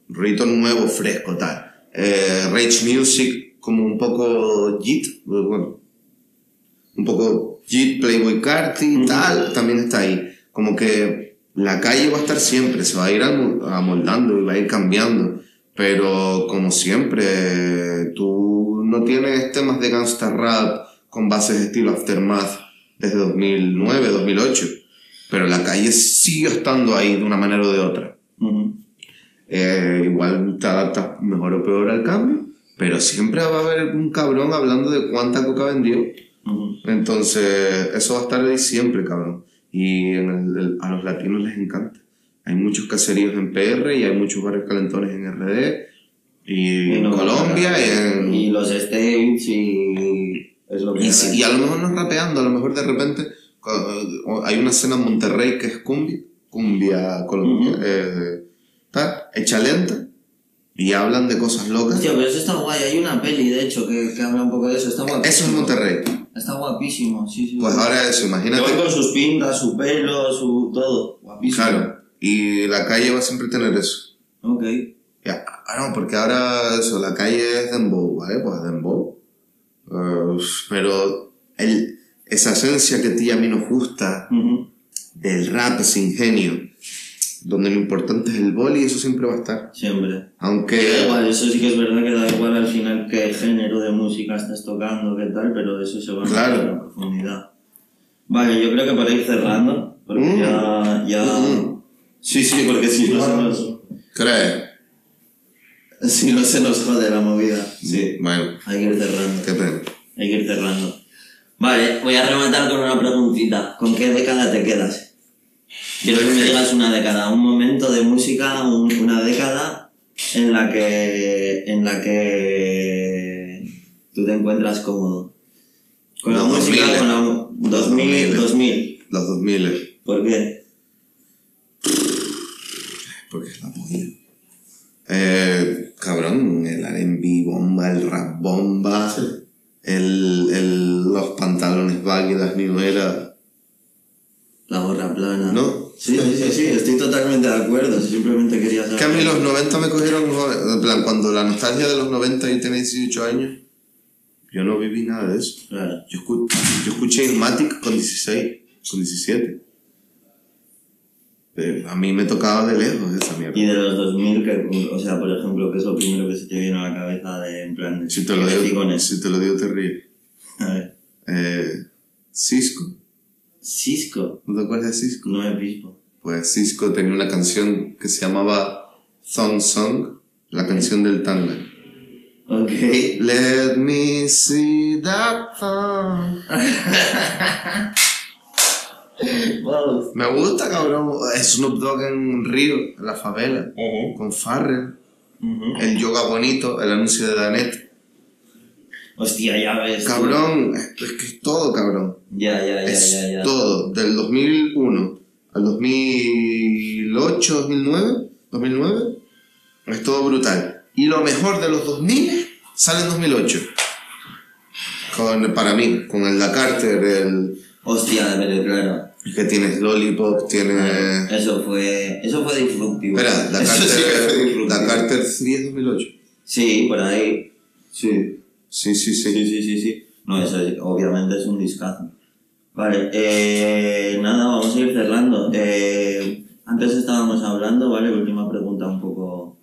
Speaker 2: Rito nuevo, fresco, tal. Eh, Rage Music, como un poco Jit, bueno, un poco Jit, Playboy Carti, tal, también está ahí. Como que la calle va a estar siempre, se va a ir amoldando y va a ir cambiando. Pero como siempre, tú no tienes temas de gangsta rap con bases de estilo Aftermath desde 2009, 2008. Pero la calle sigue estando ahí de una manera o de otra.
Speaker 1: Ujú.
Speaker 2: Eh, igual te adaptas mejor o peor al cambio, pero siempre va a haber un cabrón hablando de cuánta coca vendió.
Speaker 1: Ujú.
Speaker 2: Entonces, eso va a estar ahí siempre, cabrón. Y en el- el- a los latinos les encanta. Hay muchos caseríos en PR y hay muchos barrios calentones en RD y, en Colombia y en...
Speaker 1: Y los States y... Es lo que
Speaker 2: Y, si- y a lo mejor no es rapeando, a lo mejor de repente hay una escena en Monterrey que es cumbia, cumbia colombia,
Speaker 1: Ujú.
Speaker 2: eh, tal, hecha lenta, y hablan de cosas locas.
Speaker 1: Hostia, pero eso está guay. Hay una peli, de hecho, que, que habla un poco de eso. Está guapísimo.
Speaker 2: Eso es Monterrey.
Speaker 1: Está guapísimo, sí, sí.
Speaker 2: Pues ahora eso, imagínate.
Speaker 1: con sus pintas, su pelo, su todo. Guapísimo.
Speaker 2: Claro, y la calle va a siempre tener eso.
Speaker 1: Ok.
Speaker 2: Ya, ah, no, porque ahora eso, la calle es Dembow, ¿vale? Pues Dembow. Eh, pero el, esa esencia que a ti y a mí nos gusta
Speaker 1: Ujú.
Speaker 2: del rap, ese ingenio, donde lo importante es el boli, eso siempre va a estar.
Speaker 1: Siempre. Da
Speaker 2: Aunque.
Speaker 1: igual, eso sí que es verdad que da igual al final qué género de música estás tocando, qué tal, pero eso se va a
Speaker 2: Claro.
Speaker 1: notar en profundidad. Vale, yo creo que para ir cerrando, porque
Speaker 2: Mm.
Speaker 1: ya, ya...
Speaker 2: Mm.
Speaker 1: Sí, sí, porque si no se nos...
Speaker 2: ¿Crees?
Speaker 1: Si no se nos jode la movida. Sí.
Speaker 2: Bueno,
Speaker 1: Hay que ir cerrando.
Speaker 2: qué pena.
Speaker 1: Hay que ir cerrando. Vale, voy a rematar con una preguntita. ¿Con qué década te quedas? Quiero que me digas una década, un momento de música, un- una década en la que en la que tú te encuentras cómodo. Con la música,
Speaker 2: 2000.
Speaker 1: con la mu- 2000, 2000.
Speaker 2: Los 2000,
Speaker 1: ¿Por qué?
Speaker 2: porque es la polla. Eh, cabrón, el R&B bomba, el rap bomba, el, el, los pantalones baggy, las era,
Speaker 1: La gorra plana.
Speaker 2: ¿no?
Speaker 1: Sí, sí, sí, sí, estoy totalmente de acuerdo. Simplemente quería saber.
Speaker 2: Que a mí los 90 me cogieron, en plan, cuando la nostalgia de los 90 y tenía 18 años, yo no viví nada de eso.
Speaker 1: Claro.
Speaker 2: Yo, escu- yo escuché Ilmatic con 16, con 17. Pero a mí me tocaba de lejos esa mierda.
Speaker 1: Y de los 2000, que, o sea, por ejemplo, ¿qué es lo primero que se te viene a la cabeza de, en plan, de
Speaker 2: Si te lo digo, si te lo digo te ríes.
Speaker 1: A ver,
Speaker 2: Eh, Cisco.
Speaker 1: Cisco,
Speaker 2: ¿No te acuerdas de Cisco?
Speaker 1: no es bispo.
Speaker 2: Pues Cisco tenía una canción que se llamaba Thong Song, la canción del tanga.
Speaker 1: Ok.
Speaker 2: Let me see that thong. Me gusta, cabrón. Snoop Dogg en Río, en la favela, con Farrell. El yoga bonito, el anuncio de Danet.
Speaker 1: Hostia, ya ves. tú.
Speaker 2: Cabrón, es es que es todo, cabrón.
Speaker 1: Ya, ya, ya,
Speaker 2: es
Speaker 1: ya, ya.
Speaker 2: todo. Del 2001 al 2008, 2009, 2009, es todo brutal. Y lo mejor de los 2000 sale en 2008. Con, para mí, con el Da Carter, el
Speaker 1: Hostia, pero claro.
Speaker 2: que tienes Lollipop, tiene...
Speaker 1: Eso fue, eso fue disruptivo.
Speaker 2: Espera, Da
Speaker 1: Eso sí fue
Speaker 2: Carter,
Speaker 1: disruptivo.
Speaker 2: Da Carter 3 2008.
Speaker 1: Sí, por ahí. Sí.
Speaker 2: Sí, sí, sí.
Speaker 1: Sí, sí, sí, sí. No, eso es- obviamente es un discazo. Vale, eh, nada, vamos a ir cerrando. Eh, antes estábamos hablando, vale, última pregunta un poco...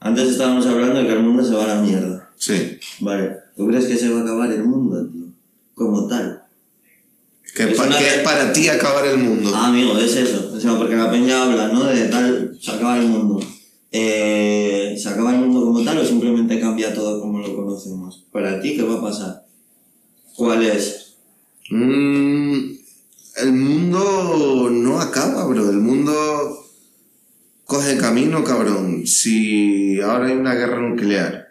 Speaker 1: Antes estábamos hablando de que el mundo se va a la mierda.
Speaker 2: Sí.
Speaker 1: Vale, ¿tú crees que se va a acabar el mundo, tío? Como tal.
Speaker 2: Que,
Speaker 1: Es
Speaker 2: pa-
Speaker 1: una-
Speaker 2: que es para ti acabar el mundo.
Speaker 1: Ah, amigo, es eso. O sea, porque la peña habla, ¿no? De tal, se acaba el mundo. Eh, ¿Se acaba el mundo como tal o simplemente cambia todo como lo conocemos? Para ti, ¿qué va a pasar? ¿Cuál es?
Speaker 2: Mm, el mundo no acaba, bro. El mundo coge camino, cabrón. Si ahora hay una guerra nuclear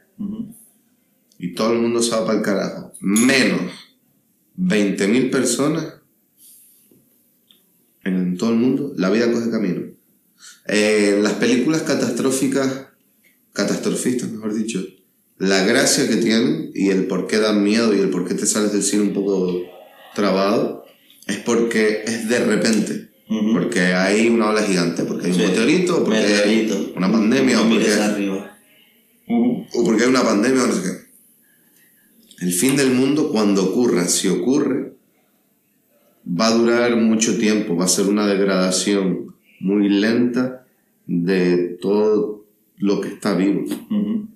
Speaker 2: y todo el mundo se va para el carajo, menos 20.000 personas en todo el mundo, la vida coge camino. Eh, las películas catastróficas, catastrofistas mejor dicho, la gracia que tienen y el por qué dan miedo y el por qué te sales del cine un poco trabado, es porque es de repente. Porque hay una ola gigante, porque hay un
Speaker 1: Sí.
Speaker 2: meteorito, porque
Speaker 1: Meteorito.
Speaker 2: hay una pandemia, o porque,
Speaker 1: arriba.
Speaker 2: O porque hay una pandemia o no sé qué. El fin del mundo, cuando ocurra, si ocurre, va a durar mucho tiempo, va a ser una degradación muy lenta de todo lo que está vivo.
Speaker 1: Ujú.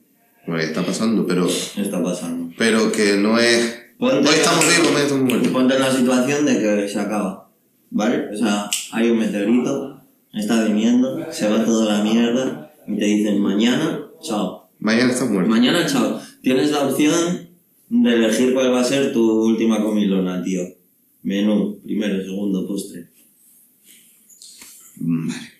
Speaker 2: Lo que está pasando, pero,
Speaker 1: Está pasando.
Speaker 2: pero que no es.
Speaker 1: Ponte-
Speaker 2: Hoy estamos vivos, mañana estamos muertos.
Speaker 1: Ponte en la situación de que se acaba, ¿vale? O sea, hay un meteorito, está viniendo, se va toda la mierda y te dicen mañana, chao.
Speaker 2: Mañana estamos muertos.
Speaker 1: Mañana, chao. Tienes la opción de elegir cuál va a ser tu última comilona, tío. Menú, primero, segundo, postre.
Speaker 2: Vale.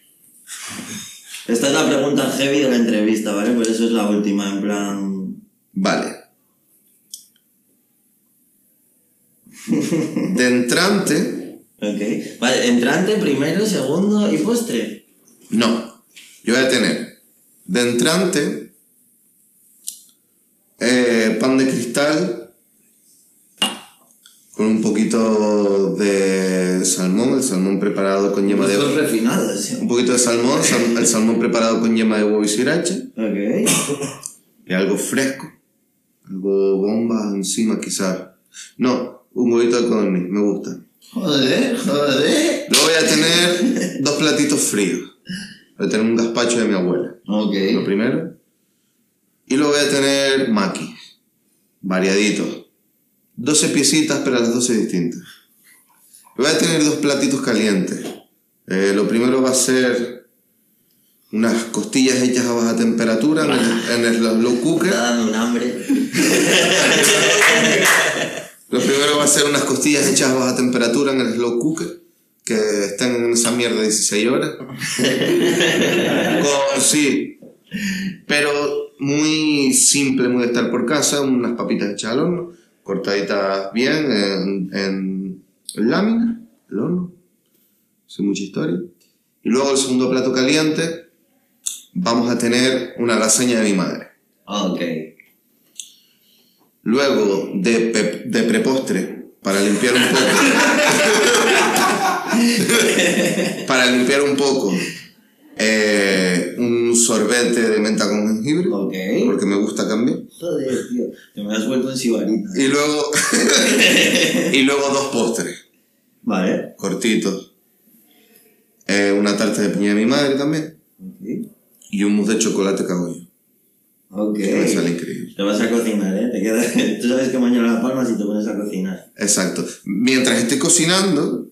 Speaker 1: Esta es la pregunta heavy de la entrevista, ¿vale? Por eso es la última, en plan...
Speaker 2: Vale. De entrante,
Speaker 1: Ok. Vale, entrante, primero, segundo y postre.
Speaker 2: no. Yo voy a tener de entrante eh, pan de cristal con un poquito de salmón, el salmón preparado con yema de
Speaker 1: Estos refinados, ¿sí?
Speaker 2: un poquito de salmón, sal- el salmón preparado con yema de huevo y sriracha
Speaker 1: Ok.
Speaker 2: y algo fresco, algo bomba encima quizás. No, un huevito de codorniz, me gusta.
Speaker 1: Joder, joder.
Speaker 2: Luego voy a tener dos platitos fríos. Voy a tener un gazpacho de mi abuela, lo
Speaker 1: Ok.
Speaker 2: primero. Y luego voy a tener maquis, variaditos. 12 piecitas, pero las 12 distintas. Voy a tener dos platitos calientes. Eh, lo primero va a ser unas costillas hechas a baja temperatura en el, en el cooker.
Speaker 1: está dando un hambre.
Speaker 2: Lo primero va a ser unas costillas hechas a baja temperatura en el slow cooker, que estén en esa mierda 16 horas. Con- sí, pero muy simple, muy de estar por casa, unas papitas hechas al horno, cortaditas bien en, en lámina, el horno, sin mucha historia. Y luego el segundo plato caliente, vamos a tener una lasaña de mi madre.
Speaker 1: Ok.
Speaker 2: Luego, de, de prepostre, para limpiar un poco. para limpiar un poco, eh, un sorbete de menta con jengibre, porque me gusta cambiar.
Speaker 1: Joder, tío. Te me has vuelto en sibarita.
Speaker 2: Y luego, y luego dos postres,
Speaker 1: Vale.
Speaker 2: cortitos. Eh, una tarta de piña de mi madre también.
Speaker 1: Ok.
Speaker 2: Y un mousse de chocolate cagollo.
Speaker 1: Ok.
Speaker 2: Que me sale increíble.
Speaker 1: Te vas a cocinar, ¿eh? Te queda... Tú sabes que mañana la palmas y te pones a cocinar.
Speaker 2: Exacto. Mientras estoy cocinando,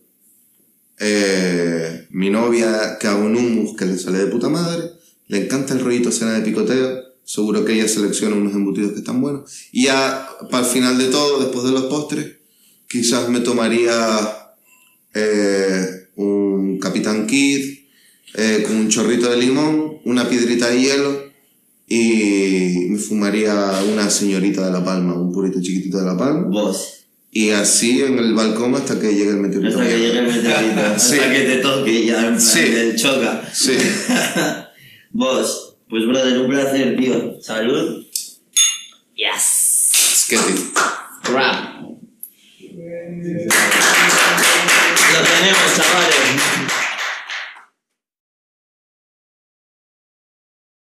Speaker 2: eh, mi novia que hago un hummus que le sale de puta madre, le encanta el rollito cena de picoteo, seguro que ella selecciona unos embutidos que están buenos. Y ya para el final de todo, después de los postres, quizás me tomaría eh, un Capitán Kid eh, con un chorrito de limón, una piedrita de hielo y me fumaría una señorita de La Palma, un purito chiquitito de La Palma.
Speaker 1: Vos.
Speaker 2: Y así en el balcón hasta que llegue el meteorito.
Speaker 1: Hasta que llegue el meteorito.
Speaker 2: Sí.
Speaker 1: Hasta que te toque ya en plan
Speaker 2: Sí.
Speaker 1: del choca.
Speaker 2: Sí.
Speaker 1: Vos. Pues brother, un placer, tío. Salud. Yes.
Speaker 2: Es que te-
Speaker 1: Rap. Lo tenemos, chavales.